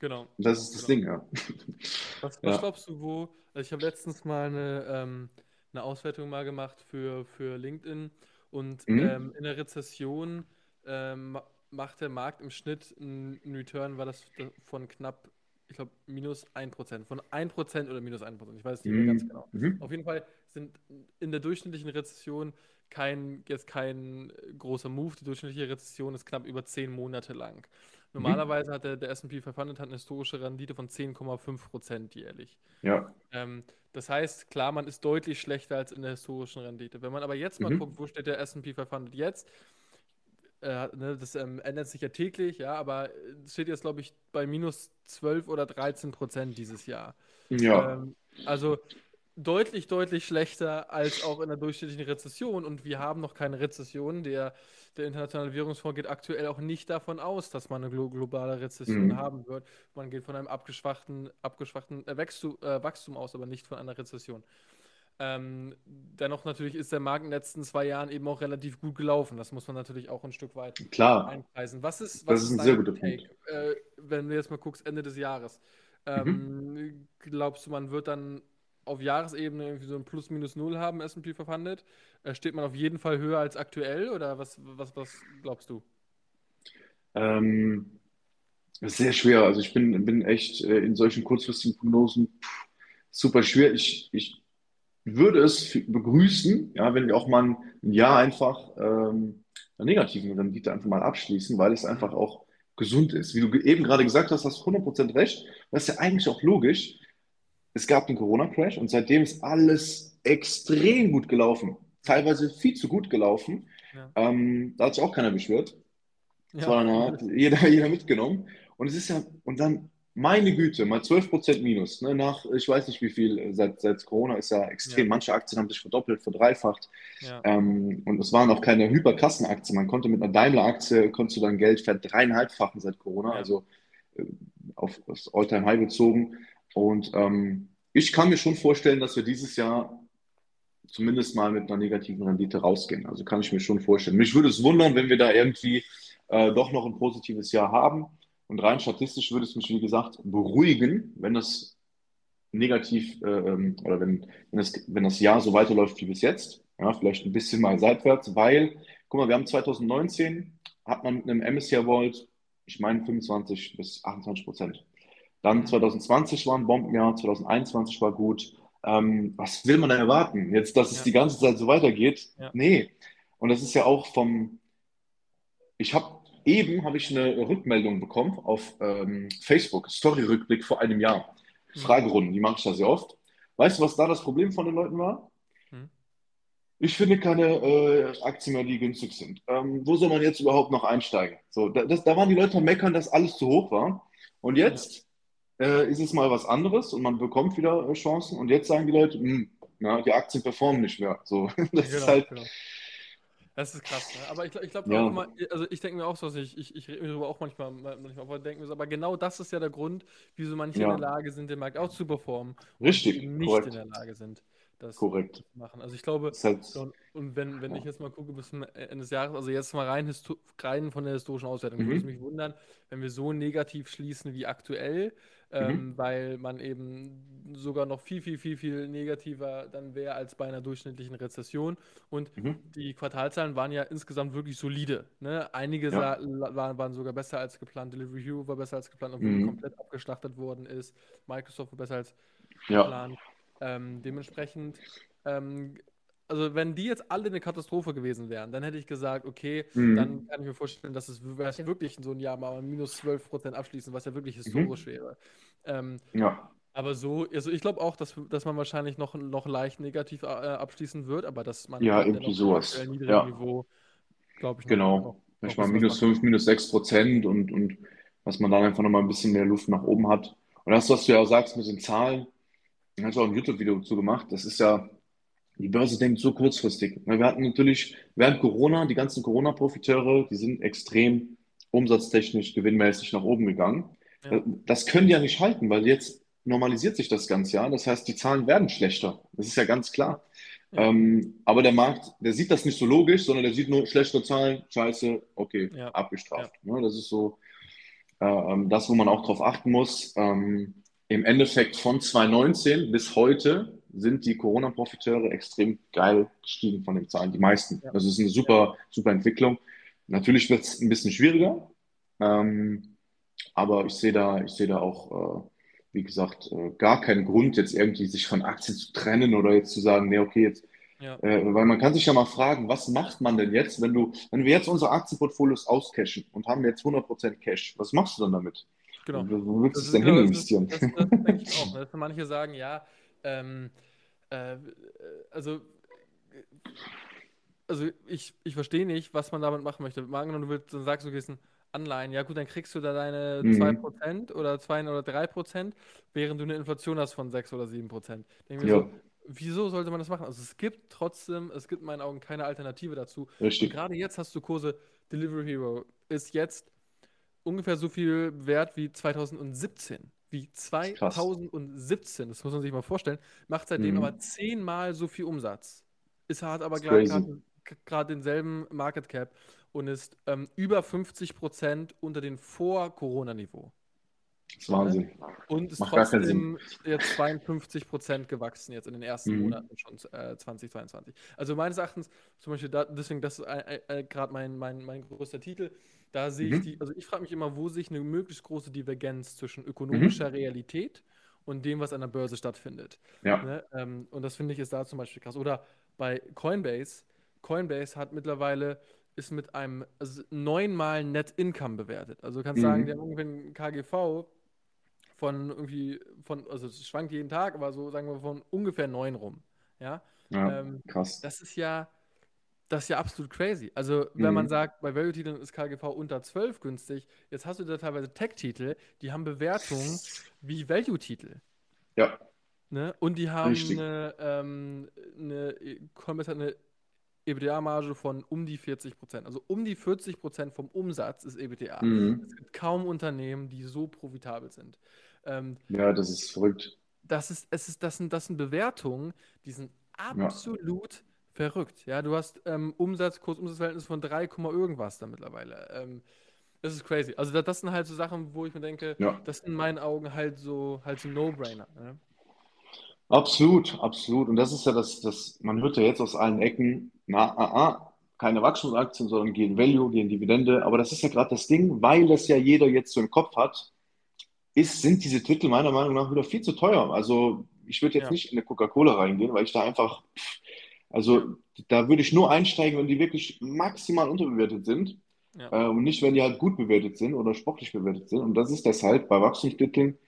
Genau. Und das ist das Ding, ja. <laughs> Was, was Ja. glaubst du, wo? Also ich habe letztens mal eine, ähm, eine Auswertung mal gemacht für, für LinkedIn und Mhm. ähm, in der Rezession ähm, ma- macht der Markt im Schnitt einen Return, war das da- von knapp, ich glaube, minus 1%. Von 1% oder minus 1%. Ich weiß es nicht mehr ganz genau. Mhm. Auf jeden Fall sind in der durchschnittlichen Rezession kein, jetzt kein großer Move. Die durchschnittliche Rezession ist knapp über 10 Monate lang. Normalerweise hat der, der S&P 500 hat eine historische Rendite von 10,5% jährlich. Ja. Ähm, das heißt, klar, man ist deutlich schlechter als in der historischen Rendite. Wenn man aber jetzt mal Mhm. guckt, wo steht der S&P 500 jetzt, äh, ne, das ähm, ändert sich ja täglich, ja, aber es steht jetzt, glaube ich, bei minus 12 oder 13 Prozent dieses Jahr. Ja. Ähm, also deutlich, deutlich schlechter als auch in der durchschnittlichen Rezession. Und wir haben noch keine Rezession. Der, der Internationale Währungsfonds geht aktuell auch nicht davon aus, dass man eine glo globale Rezession Mhm. haben wird. Man geht von einem abgeschwachten, abgeschwachten äh, Wachstum, äh, Wachstum aus, aber nicht von einer Rezession. Ähm, dennoch natürlich ist der Markt in den letzten zwei Jahren eben auch relativ gut gelaufen. Das muss man natürlich auch ein Stück weit Klar. einpreisen. Was ist, Das was ist ein sehr guter Take, äh, wenn du jetzt mal guckst, Ende des Jahres? Mhm. Ähm, glaubst du, man wird dann auf Jahresebene irgendwie so ein Plus minus null haben, S&P 500? Äh, steht man auf jeden Fall höher als aktuell oder was, was, was glaubst du? Ähm, das sehr schwer. Also ich bin, bin echt äh, in solchen kurzfristigen Prognosen pff, super schwer. Ich, ich würde es begrüßen, ja, wenn wir auch mal ein Jahr einfach ähm, einer negativen Rendite einfach mal abschließen, weil es einfach auch gesund ist. Wie du eben gerade gesagt hast, hast du 100% recht. Das ist ja eigentlich auch logisch. Es gab den Corona-Crash und seitdem ist alles extrem gut gelaufen. Teilweise viel zu gut gelaufen. Ja. Ähm, da hat sich auch keiner beschwert. Ja. Sondern hat jeder, <laughs> jeder mitgenommen. Und es ist ja, und dann, meine Güte, mal 12% Minus. Ne, nach, ich weiß nicht wie viel, äh, seit, seit Corona ist ja extrem. Ja. Manche Aktien haben sich verdoppelt, verdreifacht. Ja. Ähm, und es waren auch keine Hyperkassenaktien. Man konnte mit einer Daimler-Aktie, konntest du dein Geld verdreieinhalbfachen seit Corona, Ja. also äh, auf das All-Time-High bezogen. Und ähm, ich kann mir schon vorstellen, dass wir dieses Jahr zumindest mal mit einer negativen Rendite rausgehen. Also kann ich mir schon vorstellen. Mich würde es wundern, wenn wir da irgendwie äh, doch noch ein positives Jahr haben. Und rein statistisch würde es mich, wie gesagt, beruhigen, wenn das negativ äh, ähm, oder wenn, wenn, das, wenn das Jahr so weiterläuft wie bis jetzt. Ja, vielleicht ein bisschen mal seitwärts, weil, guck mal, wir haben 2019, hat man mit einem MSCI World, ich meine 25 bis 28 Prozent. Dann 2020 war ein Bombenjahr, 2021 war gut. Ähm, was will man da erwarten? Jetzt, dass es Ja. die ganze Zeit so weitergeht? Ja. Nee. Und das ist ja auch vom, ich habe eben habe ich eine Rückmeldung bekommen auf ähm, Facebook, Story-Rückblick vor einem Jahr. Mhm. Fragerunden, die mache ich da sehr oft. Weißt du, was da das Problem von den Leuten war? Hm. Ich finde keine äh, Aktien mehr, die günstig sind. Ähm, wo soll man jetzt überhaupt noch einsteigen? So, da, das, da waren die Leute am Meckern, dass alles zu hoch war. Und jetzt äh, ist es mal was anderes und man bekommt wieder äh, Chancen. Und jetzt sagen die Leute, hm, na, die Aktien performen nicht mehr. So, <laughs> das ist Genau, halt, genau. Das ist krass, ne? Aber ich, ich glaube Ja. auch immer, also ich denke mir auch so, ich, ich, ich rede mir darüber auch manchmal, manchmal aber denke mir so, aber genau das ist ja der Grund, wieso manche Ja. in der Lage sind, den Markt auch zu performen und Richtig, eben nicht korrekt. in der Lage sind, das Korrekt. machen. Also ich glaube, halt, und, und wenn, wenn Ja. ich jetzt mal gucke bis zum Ende des Jahres, also jetzt mal rein, rein von der historischen Auswertung, würde es Mhm. mich wundern, wenn wir so negativ schließen wie aktuell, ähm, weil man eben sogar noch viel, viel, viel, viel negativer dann wäre als bei einer durchschnittlichen Rezession. Und Mhm. die Quartalzahlen waren ja insgesamt wirklich solide. Ne? Einige Ja. waren, waren sogar besser als geplant. Delivery Hero war besser als geplant, obwohl Mhm. komplett abgeschlachtet worden ist. Microsoft war besser als ja, Plan. Ähm, dementsprechend, ähm, also wenn die jetzt alle eine Katastrophe gewesen wären, dann hätte ich gesagt, okay, Mhm. dann kann ich mir vorstellen, dass es wirklich in so ein Jahr mal minus 12% abschließen, was ja wirklich Mhm. historisch wäre. Ähm, ja, aber so, also ich glaube auch, dass, dass man wahrscheinlich noch, noch leicht negativ äh, abschließen wird, aber dass man Ja, irgendwie sowas. Ja. Niveau, glaube ich, noch, Genau. noch ich mal minus 5, minus 6 Prozent und, und was man dann einfach nochmal ein bisschen mehr Luft nach oben hat. Und das, was du ja auch sagst mit den Zahlen, da du auch ein YouTube-Video dazu gemacht, das ist ja, die Börse denkt so kurzfristig. Wir hatten natürlich während Corona, die ganzen Corona-Profiteure, die sind extrem umsatztechnisch, gewinnmäßig nach oben gegangen. Ja. Das können die ja nicht halten, weil jetzt normalisiert sich das ganze Jahr. Das heißt, die Zahlen werden schlechter. Das ist ja ganz klar. Ja. Ähm, aber der Markt, der sieht das nicht so logisch, sondern der sieht nur schlechte Zahlen, scheiße, okay, ja. abgestraft. Ja. Ne, das ist so äh, ähm, das, wo man auch drauf achten muss. Ähm, Im Endeffekt von 2019 bis heute sind die Corona-Profiteure extrem geil gestiegen von den Zahlen, die meisten. Ja. Also es ist eine super, super Entwicklung. Natürlich wird es ein bisschen schwieriger, ähm, aber ich sehe da, ich sehe da auch, äh, wie gesagt, äh, gar keinen Grund, jetzt irgendwie sich von Aktien zu trennen oder jetzt zu sagen, nee, okay, jetzt, ja. äh, weil man kann sich ja mal fragen, was macht man denn jetzt, wenn du, wenn wir jetzt unsere Aktienportfolios auscashen und haben jetzt 100% Cash, was machst du dann damit? Genau. Wo willst du es denn hin investieren? Das, das, das denke ich auch. Ne? Dass manche sagen, ja, ähm, äh, also, also ich, ich verstehe nicht, was man damit machen möchte. Mal angenommen, du willst, dann sagst du, gehst Anleihen, ja gut, dann kriegst du da deine mhm. 2% oder 2 oder 3%, während du eine Inflation hast von 6 oder 7%. Denke ja. so, wieso sollte man das machen? Also es gibt trotzdem, es gibt in meinen Augen keine Alternative dazu. Gerade jetzt hast du Kurse, Delivery Hero ist jetzt ungefähr so viel wert wie 2017 wie 2017. Das muss man sich mal vorstellen. Macht seitdem mhm. aber zehnmal so viel Umsatz. Ist hat aber gerade denselben Market Cap und ist ähm, über 50 Prozent unter dem Vor-Corona-Niveau. Das ist Wahnsinn. Und ist Macht trotzdem jetzt 52 Prozent gewachsen jetzt in den ersten mhm. Monaten schon äh, 2022. Also meines Erachtens, zum Beispiel, da, deswegen, das ist äh, äh, gerade mein, mein, mein größter Titel, da sehe mhm. ich die, also ich frage mich immer, wo sich eine möglichst große Divergenz zwischen ökonomischer mhm. Realität und dem, was an der Börse stattfindet. Ja. Ne? Ähm, und das finde ich ist da zum Beispiel krass. Oder bei Coinbase, Coinbase hat mittlerweile ist mit einem also neunmal Net Income bewertet. Also du kannst mhm. sagen, haben ungefähr ein KGV von irgendwie, von, also es schwankt jeden Tag, aber so sagen wir von ungefähr neun rum. Ja, ja ähm, krass. Das ist ja, das ist ja absolut crazy. Also, wenn mhm. man sagt, bei Value-Titeln ist KGV unter 12 günstig, jetzt hast du da teilweise Tech-Titel, die haben Bewertungen wie Value-Titel. Ja. Ne? Und die haben Richtig. eine, ähm, eine, hat eine EBITDA-Marge von um die 40 Prozent. Also um die 40 Prozent vom Umsatz ist EBITDA. Mhm. Es gibt kaum Unternehmen, die so profitabel sind. Ähm, ja, das ist verrückt. Das, ist, es ist, das, sind, das sind Bewertungen, die sind absolut ja. Verrückt. Ja, du hast ähm, Umsatz, Kursumsatzverhältnis von 3, irgendwas da mittlerweile. Ähm, das ist crazy. Also das, das, sind halt so Sachen, wo ich mir denke, ja. das sind in meinen Augen halt so halt so No-Brainer. Ne? Absolut, absolut. Und das ist ja das, das, man hört ja jetzt aus allen Ecken, na, ah, ah, keine Wachstumsaktien, sondern gehen Value, gehen Dividende. Aber das ist ja gerade das Ding, weil das ja jeder jetzt so im Kopf hat, ist, sind diese Titel meiner Meinung nach wieder viel zu teuer. Also ich würde jetzt ja. nicht in eine Coca-Cola reingehen, weil ich da einfach, also da würde ich nur einsteigen, wenn die wirklich maximal unterbewertet sind. Ja. Äh, und nicht, wenn die halt gut bewertet sind oder sportlich bewertet sind. Und das ist deshalb bei Wachstumstiteln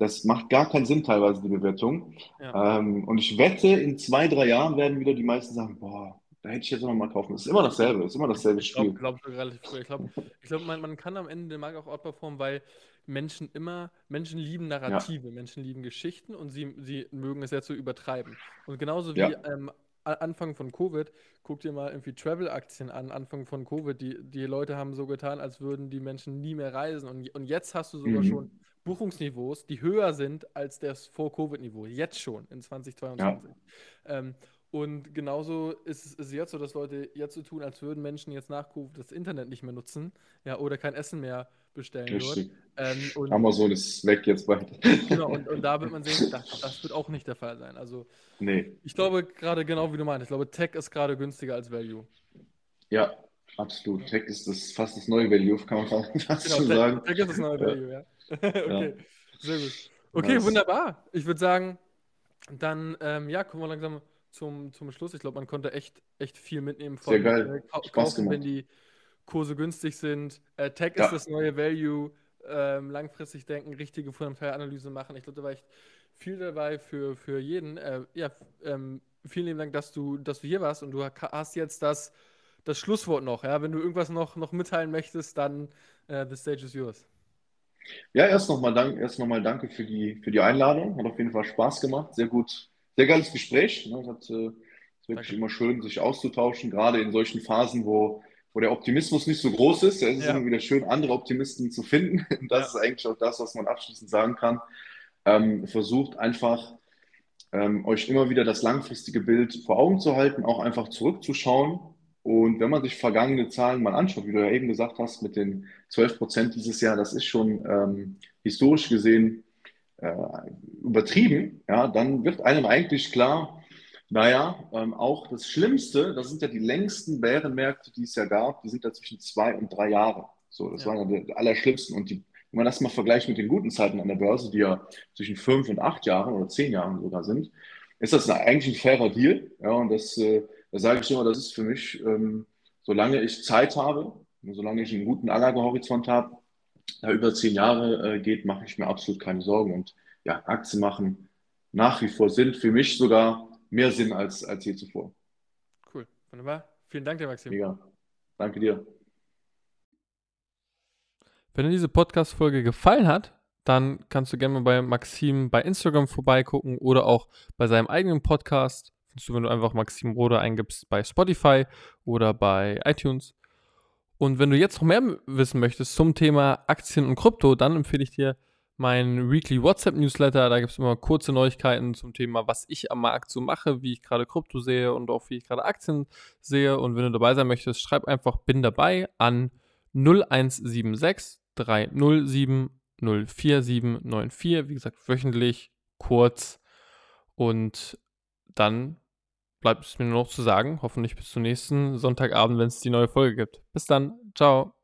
das macht gar keinen Sinn teilweise, die Bewertung. Ja. Ähm, und ich wette, in zwei, drei Jahren werden wieder die meisten sagen, boah, da hätte ich jetzt noch mal kaufen. Es ist immer dasselbe, es ist immer dasselbe ich Spiel. Glaub, glaub, relativ früh. Ich glaube, ich glaub, man, man kann am Ende den Markt auch outperformen, weil Menschen immer, Menschen lieben Narrative, ja. Menschen lieben Geschichten und sie, sie mögen es ja zu übertreiben. Und genauso wie ja. ähm, Anfang von Covid, guck dir mal irgendwie Travel-Aktien an, Anfang von Covid, die, die Leute haben so getan, als würden die Menschen nie mehr reisen. Und, und jetzt hast du sogar mhm. schon Buchungsniveaus, die höher sind als das Vor-Covid-Niveau. Jetzt schon in 2022. Ja. Ähm, und genauso ist es jetzt so, dass Leute jetzt so tun, als würden Menschen jetzt nach Covid das Internet nicht mehr nutzen, ja, oder kein Essen mehr bestellen. Ähm, Amazon ist weg jetzt bald. Genau, und, und da wird man sehen, <laughs> das, das, wird auch nicht der Fall sein. Also, nee. ich glaube gerade genau wie du meinst, ich glaube, Tech ist gerade günstiger als Value. Ja, absolut. Tech ist das fast das neue Value, kann man <laughs> fast genau, schon Tech, sagen. Tech ist das neue Value, ja. <laughs> okay, ja. sehr gut. Okay, nice. wunderbar. Ich würde sagen, dann ähm, ja, kommen wir langsam zum, zum Schluss. Ich glaube, man konnte echt, echt viel mitnehmen von sehr geil. Äh, kaufen, wenn die Kurse günstig sind. Äh, Tech ja. ist das neue Value. Ähm, langfristig denken, richtige Fundamentalanalyse machen. Ich glaube, da war echt viel dabei für, für jeden. Äh, ja, ähm, vielen lieben Dank, dass du, dass du hier warst und du hast jetzt das das Schlusswort noch. Ja? Wenn du irgendwas noch, noch mitteilen möchtest, dann uh, the stage is yours. Ja, erst nochmal dank, erst noch mal danke für die, für die Einladung. Hat auf jeden Fall Spaß gemacht. Sehr gut, sehr geiles Gespräch. Ne? Hat, äh, ist wirklich danke. immer schön, sich auszutauschen, gerade in solchen Phasen, wo, wo der Optimismus nicht so groß ist. Da ist es ja. immer wieder schön, andere Optimisten zu finden. <laughs> Das ja. ist eigentlich auch das, was man abschließend sagen kann. Ähm, versucht einfach, ähm, euch immer wieder das langfristige Bild vor Augen zu halten, auch einfach zurückzuschauen und wenn man sich vergangene Zahlen mal anschaut, wie du ja eben gesagt hast, mit den 12 Prozent dieses Jahr, das ist schon ähm, historisch gesehen äh, übertrieben, ja, dann wird einem eigentlich klar, naja, ähm, auch das Schlimmste, das sind ja die längsten Bärenmärkte, die es ja gab, die sind ja zwischen zwei und drei Jahre. So, das ja. waren ja die allerschlimmsten. Und die, wenn man das mal vergleicht mit den guten Zeiten an der Börse, die ja zwischen fünf und acht Jahren oder zehn Jahren sogar sind, ist das eigentlich ein fairer Deal. Ja, und das äh, da sage ich immer, das ist für mich, ähm, solange ich Zeit habe, solange ich einen guten Anlagehorizont habe, da über zehn Jahre äh, geht, mache ich mir absolut keine Sorgen. Und ja, Aktien machen nach wie vor Sinn, für mich sogar mehr Sinn als, als je zuvor. Cool, wunderbar. Vielen Dank dir, Maxim. Ja, danke dir. Wenn dir diese Podcast-Folge gefallen hat, dann kannst du gerne mal bei Maxim bei Instagram vorbeigucken oder auch bei seinem eigenen Podcast findest du, wenn du einfach Maxim Rode eingibst bei Spotify oder bei iTunes. Und wenn du jetzt noch mehr wissen möchtest zum Thema Aktien und Krypto, dann empfehle ich dir meinen Weekly WhatsApp Newsletter. Da gibt es immer kurze Neuigkeiten zum Thema, was ich am Markt so mache, wie ich gerade Krypto sehe und auch wie ich gerade Aktien sehe. Und wenn du dabei sein möchtest, schreib einfach bin dabei an 0176 307 04794. Wie gesagt, wöchentlich, kurz. Und dann bleibt es mir nur noch zu sagen, hoffentlich bis zum nächsten Sonntagabend, wenn es die neue Folge gibt. Bis dann, ciao.